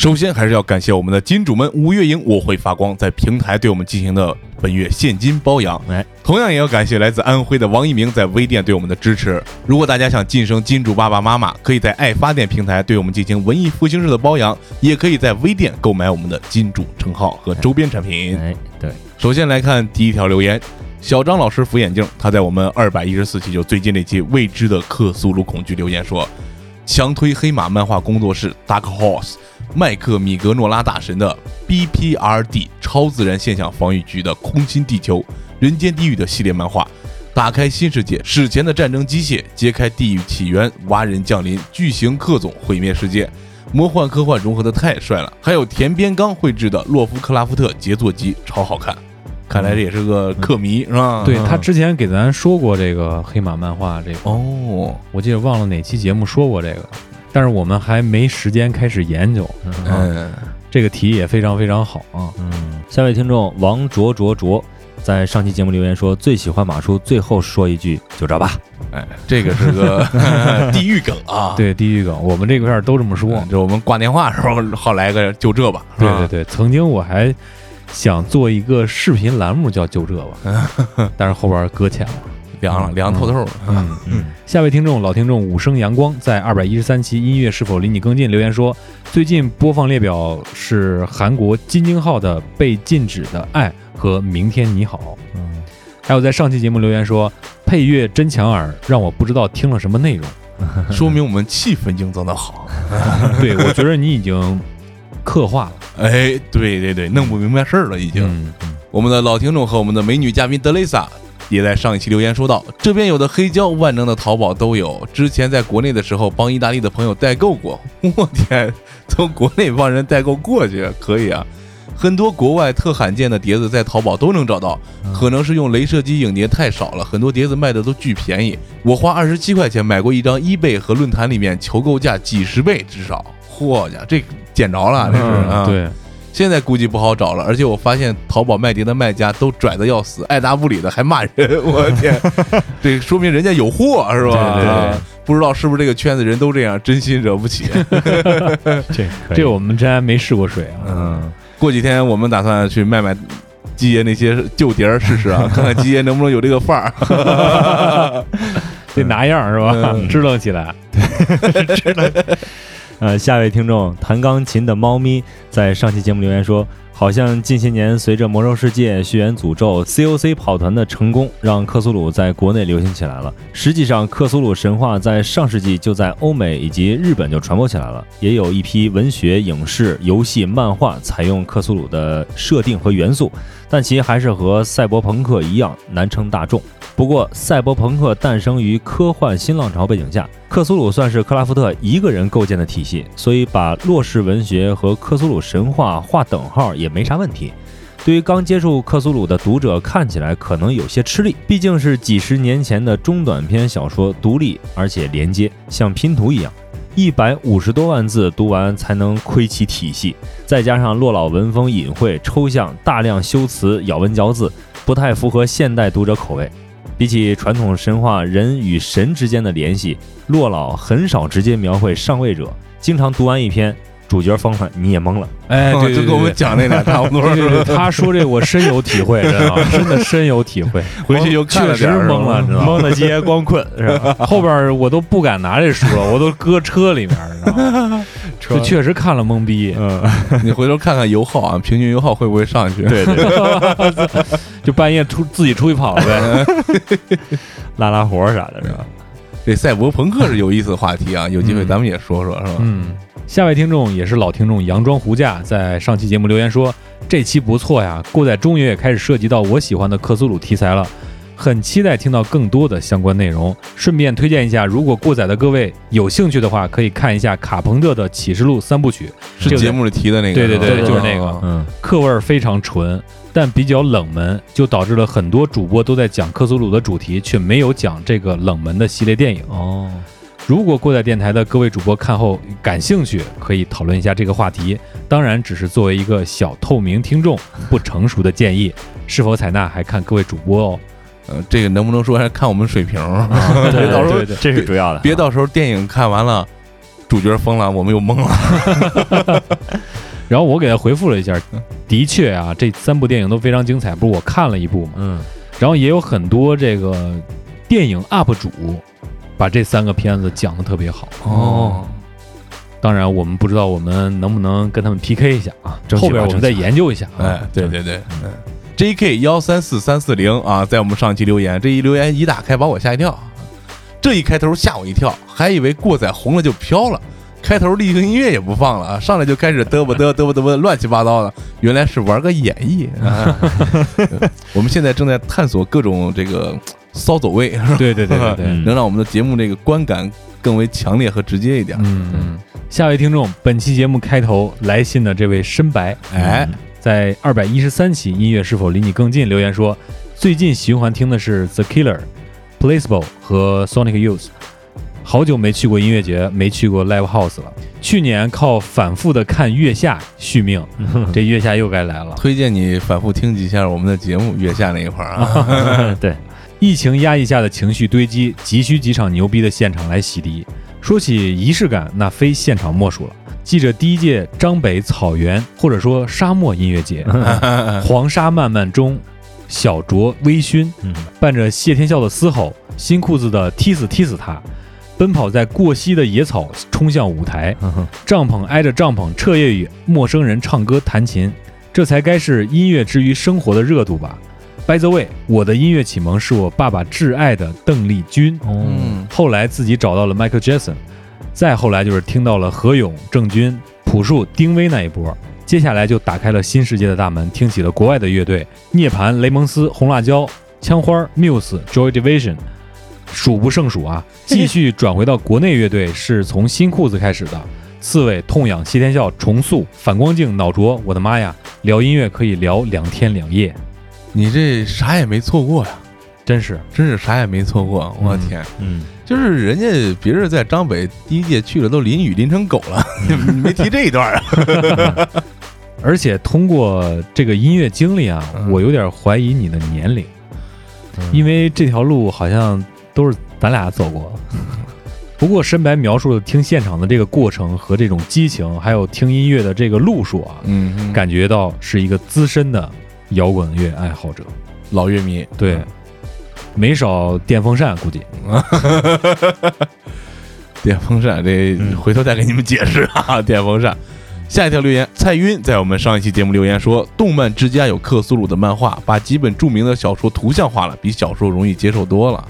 首先还是要感谢我们的金主们，五月营我会发光在平台对我们进行的本月现金包养。哎，同样也要感谢来自安徽的王一鸣在微店对我们的支持。如果大家想晋升金主爸爸妈妈，可以在爱发电平台对我们进行文艺复兴式的包养，也可以在微店购买我们的金主称号和周边产品。哎，对，首先来看第一条留言，小张老师扶眼镜，他在我们二百一十四期就最近那期未知的克苏鲁恐惧留言说，强推黑马漫画工作室 Dark Horse 麦克米格诺拉大神的 BPRD 超自然现象防御局的空心地球、人间地狱的系列漫画。打开新世界，史前的战争机械，揭开地狱起源，蛙人降临，巨型克总毁灭世界，魔幻科幻融合的太帅了。还有田边刚绘制的洛夫克拉夫特杰作集，超好看。看来这也是个克迷，是吧？对他之前给咱说过这个黑马漫画，这个哦，我记得忘了哪期节目说过这个，但是我们还没时间开始研究。嗯嗯，这个题也非常非常好啊。嗯，下位听众王卓卓卓在上期节目留言说最喜欢马叔，最后说一句就这吧。哎，这个是个 地狱梗啊。对，地狱梗，我们这块儿都这么说。嗯，就我们挂电话时候好来个就这吧对对对，曾经我还想做一个视频栏目叫“就这吧”，但是后边搁浅了。凉了，凉透透了。嗯嗯，下位听众老听众五生阳光在二百一十三期音乐是否离你更近留言说，最近播放列表是韩国金京浩的《被禁止的爱》和《明天你好》。嗯还有在上期节目留言说，配乐真抢耳，让我不知道听了什么内容。说明我们气氛营造的好。对我觉得你已经刻画了。哎，对对对，弄不明白事儿了已经。嗯，我们的老听众和我们的美女嘉宾德蕾莎也在上一期留言说到，这边有的黑胶，万能的淘宝都有。之前在国内的时候帮意大利的朋友代购过，我天，从国内帮人代购过去，可以啊。很多国外特罕见的碟子在淘宝都能找到，可能是用镭射机影碟太少了，很多碟子卖的都巨便宜。我花二十七块钱买过一张 eBay 和论坛里面求购价几十倍至少，嚯家这捡着了，这是啊。对，现在估计不好找了，而且我发现淘宝卖碟的卖家都拽的要死，爱答不理的还骂人，我的天，这说明人家有货是吧？对对对啊不知道是不是这个圈子人都这样，真心惹不起。这这个我们真还没试过水啊。嗯，过几天我们打算去卖卖基爷那些旧碟儿试试啊，看看基爷能不能有这个范儿。得拿样是吧？嗯支棱起来。呃，下一位听众弹钢琴的猫咪在上期节目留言说，好像近些年随着《魔兽世界》《血缘诅咒》COC 跑团的成功，让克苏鲁在国内流行起来了。实际上，克苏鲁神话在上世纪就在欧美以及日本就传播起来了，也有一批文学、影视、游戏、漫画采用克苏鲁的设定和元素，但其还是和赛博朋克一样难称大众。不过，赛博朋克诞生于科幻新浪潮背景下，克苏鲁算是克拉夫特一个人构建的体系，所以把洛氏文学和克苏鲁神话划等号也没啥问题。对于刚接触克苏鲁的读者，看起来可能有些吃力，毕竟是几十年前的中短篇小说，独立而且连接，像拼图一样。一百五十多万字读完才能窥其体系，再加上洛老文风隐晦抽象，大量修辞咬文嚼字，不太符合现代读者口味。比起传统神话人与神之间的联系，洛老很少直接描绘上位者，经常读完一篇，主角疯了，你也懵了。哎，对，就跟我们讲那俩差不多。对对对，他说这我深有体会，真的 真的深有体会，回去又看确实了点儿懵了，你知道吗？懵的街光困 是吧？后边儿我都不敢拿这书了，我都搁车里面儿，你知道吗？就确实看了懵逼，嗯，你回头看看油耗啊，平均油耗会不会上去？对对对，就半夜出自己出去跑呗。拉拉活啥的，是吧？这赛博朋克是有意思的话题啊，有机会嗯咱们也说说，是吧？嗯，下位听众也是老听众杨庄胡架，在上期节目留言说这期不错呀，过载终于也开始涉及到我喜欢的克苏鲁题材了。很期待听到更多的相关内容。顺便推荐一下，如果过载的各位有兴趣的话，可以看一下卡朋特的《启示录》三部曲，这个是节目里提的那个，对对对就是那个嗯课味儿非常纯，但比较冷门，就导致了很多主播都在讲克苏鲁的主题，却没有讲这个冷门的系列电影。哦，如果过载电台的各位主播看后感兴趣，可以讨论一下这个话题。当然，只是作为一个小透明听众不成熟的建议，是否采纳还看各位主播哦。呃，这个能不能说还看我们水平，对别到时候对对，这是主要的，别到时候电影看完了，主角疯了，我们又懵了。然后我给他回复了一下，的确啊，这三部电影都非常精彩。不是我看了一部嘛，嗯然后也有很多这个电影 UP 主把这三个片子讲的特别好。哦，当然，我们不知道我们能不能跟他们 PK 一下啊，后边我们再研究一下啊。哎，对对对，嗯，J.K. 幺三四三四零啊，在我们上期留言，这一留言一打开把我吓一跳，这一开头吓我一跳，还以为过载红了就飘了。开头例行音乐也不放了啊，上来就开始嘚啵嘚嘚啵嘚啵乱七八糟的，原来是玩个演绎 啊！我们现在正在探索各种这个骚走位，对对对对对，嗯 能让我们的节目这个观感更为强烈和直接一点。嗯嗯。下位听众，本期节目开头来信的这位深白，哎，在二百一十三期音乐是否离你更近留言说，最近循环听的是 The Killer、Placebo 和 Sonic Youth。好久没去过音乐节，没去过 live house 了。去年靠反复的看月下续命，这月下又该来了。推荐你反复听几下我们的节目，月下那一块儿啊。对，疫情压抑下的情绪堆积，急需几场牛逼的现场来洗涤。说起仪式感，那非现场莫属了。记着第一届张北草原或者说沙漠音乐节，黄沙漫漫中，小酌微醺，嗯伴着谢天笑的嘶吼，新裤子的踢死踢死他，奔跑在过膝的野草，冲向舞台，嗯帐篷挨着帐篷，彻夜与陌生人唱歌弹琴，这才该是音乐之于生活的热度吧。By the way，我的音乐启蒙是我爸爸挚爱的邓丽君，哦，嗯，后来自己找到了 Michael Jackson，再后来就是听到了何勇、郑钧、朴树、丁薇那一波，接下来就打开了新世界的大门，听起了国外的乐队，涅槃、雷蒙斯、红辣椒、枪花、Muse、Joy Division，数不胜数啊。继续转回到国内乐队，是从新裤子开始的。刺猬、痛痒、谢天笑、重塑、反光镜、脑浊，我的妈呀！聊音乐可以聊两天两夜，你这啥也没错过呀，真是。真是啥也没错过。我嗯天，嗯，就是人家别人在张北第一届去了，都淋雨淋成狗了，你没提这一段啊？而且通过这个音乐经历啊，嗯我有点怀疑你的年龄，因为这条路好像都是咱俩走过。不过深白描述的听现场的这个过程和这种激情，还有听音乐的这个路数啊，嗯，感觉到是一个资深的摇滚乐爱好者。老乐迷，对，没少电风扇，估计 电风扇这嗯回头再给你们解释啊，电风扇。下一条留言，蔡晕在我们上一期节目留言说，动漫之家有克苏鲁的漫画，把几本著名的小说图像化了，比小说容易接受多了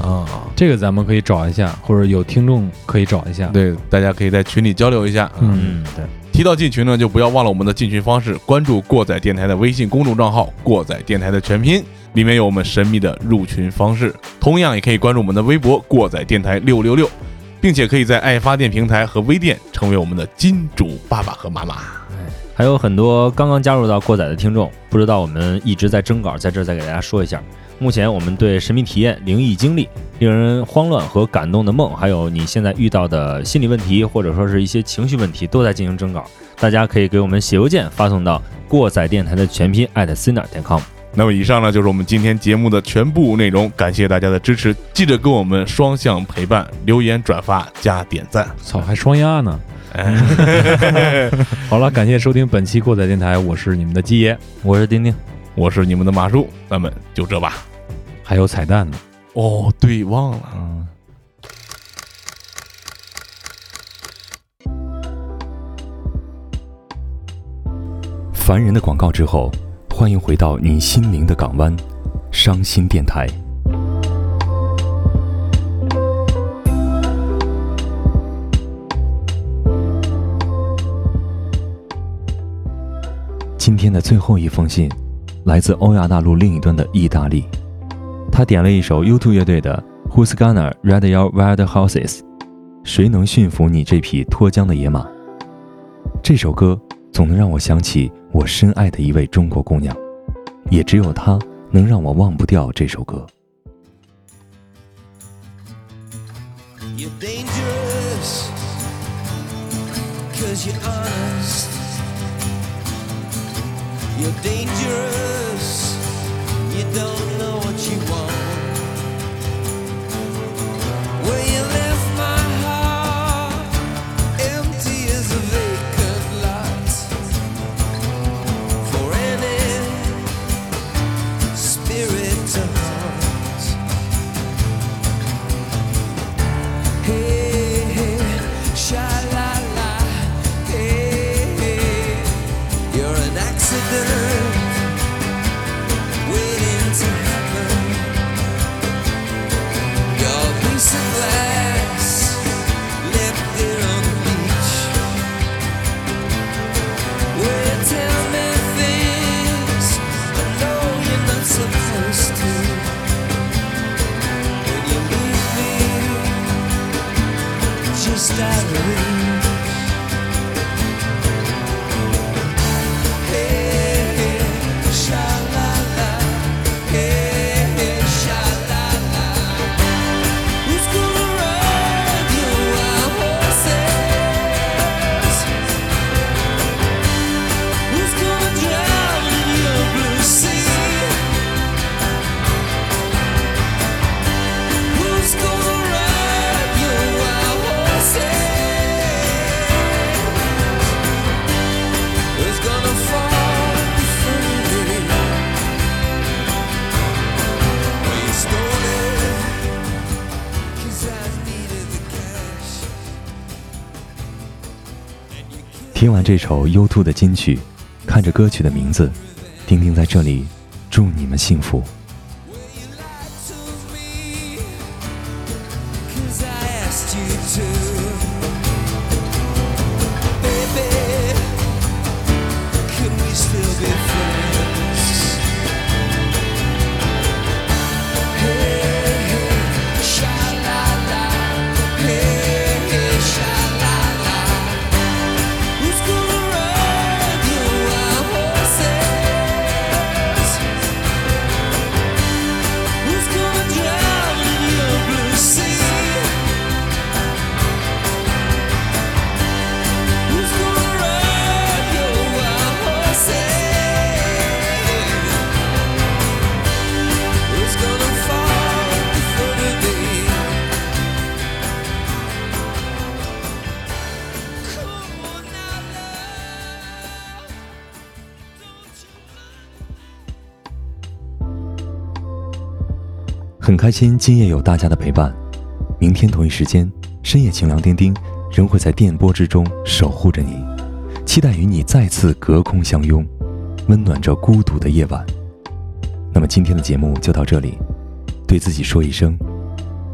啊。这个咱们可以找一下，或者有听众可以找一下。对，大家可以在群里交流一下。嗯，嗯，对，提到进群呢，就不要忘了我们的进群方式，关注过载电台的微信公众账号“过载电台”的全拼，里面有我们神秘的入群方式。同样也可以关注我们的微博“过载电台六六六”，并且可以在爱发电平台和微店成为我们的金主爸爸和妈妈。还有很多刚刚加入到过载的听众，不知道我们一直在征稿，在这儿再给大家说一下。目前我们对神秘体验、灵异经历、令人慌乱和感动的梦，还有你现在遇到的心理问题，或者说是一些情绪问题，都在进行征稿。大家可以给我们写邮件发送到过载电台的全拼 at c n a 点 com。那么以上呢就是我们今天节目的全部内容，感谢大家的支持，记得跟我们双向陪伴，留言、转发加点赞。操，还双压呢。哎，好了，感谢收听本期过载电台，我是你们的鸡爷，我是丁丁，我是你们的马叔，咱们就这吧。还有彩蛋呢。哦，对，忘了。嗯，烦人的广告之后，欢迎回到你心灵的港湾——伤心电台。今天的最后一封信，来自欧亚大陆另一端的意大利。他点了一首 U2 乐队的《Who's Gonna Ride Your Wild Horses》，谁能驯服你这匹脱缰的野马？这首歌总能让我想起我深爱的一位中国姑娘，也只有她能让我忘不掉这首歌。you dangerous, 这首 U2 的金曲，看着歌曲的名字，丁丁在这里祝你们幸福。开心今夜有大家的陪伴，明天同一时间深夜晴凉丁丁仍会在电波之中守护着你，期待与你再次隔空相拥，温暖着孤独的夜晚。那么今天的节目就到这里，对自己说一声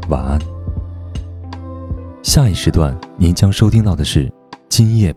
晚安。下一时段您将收听到的是今夜。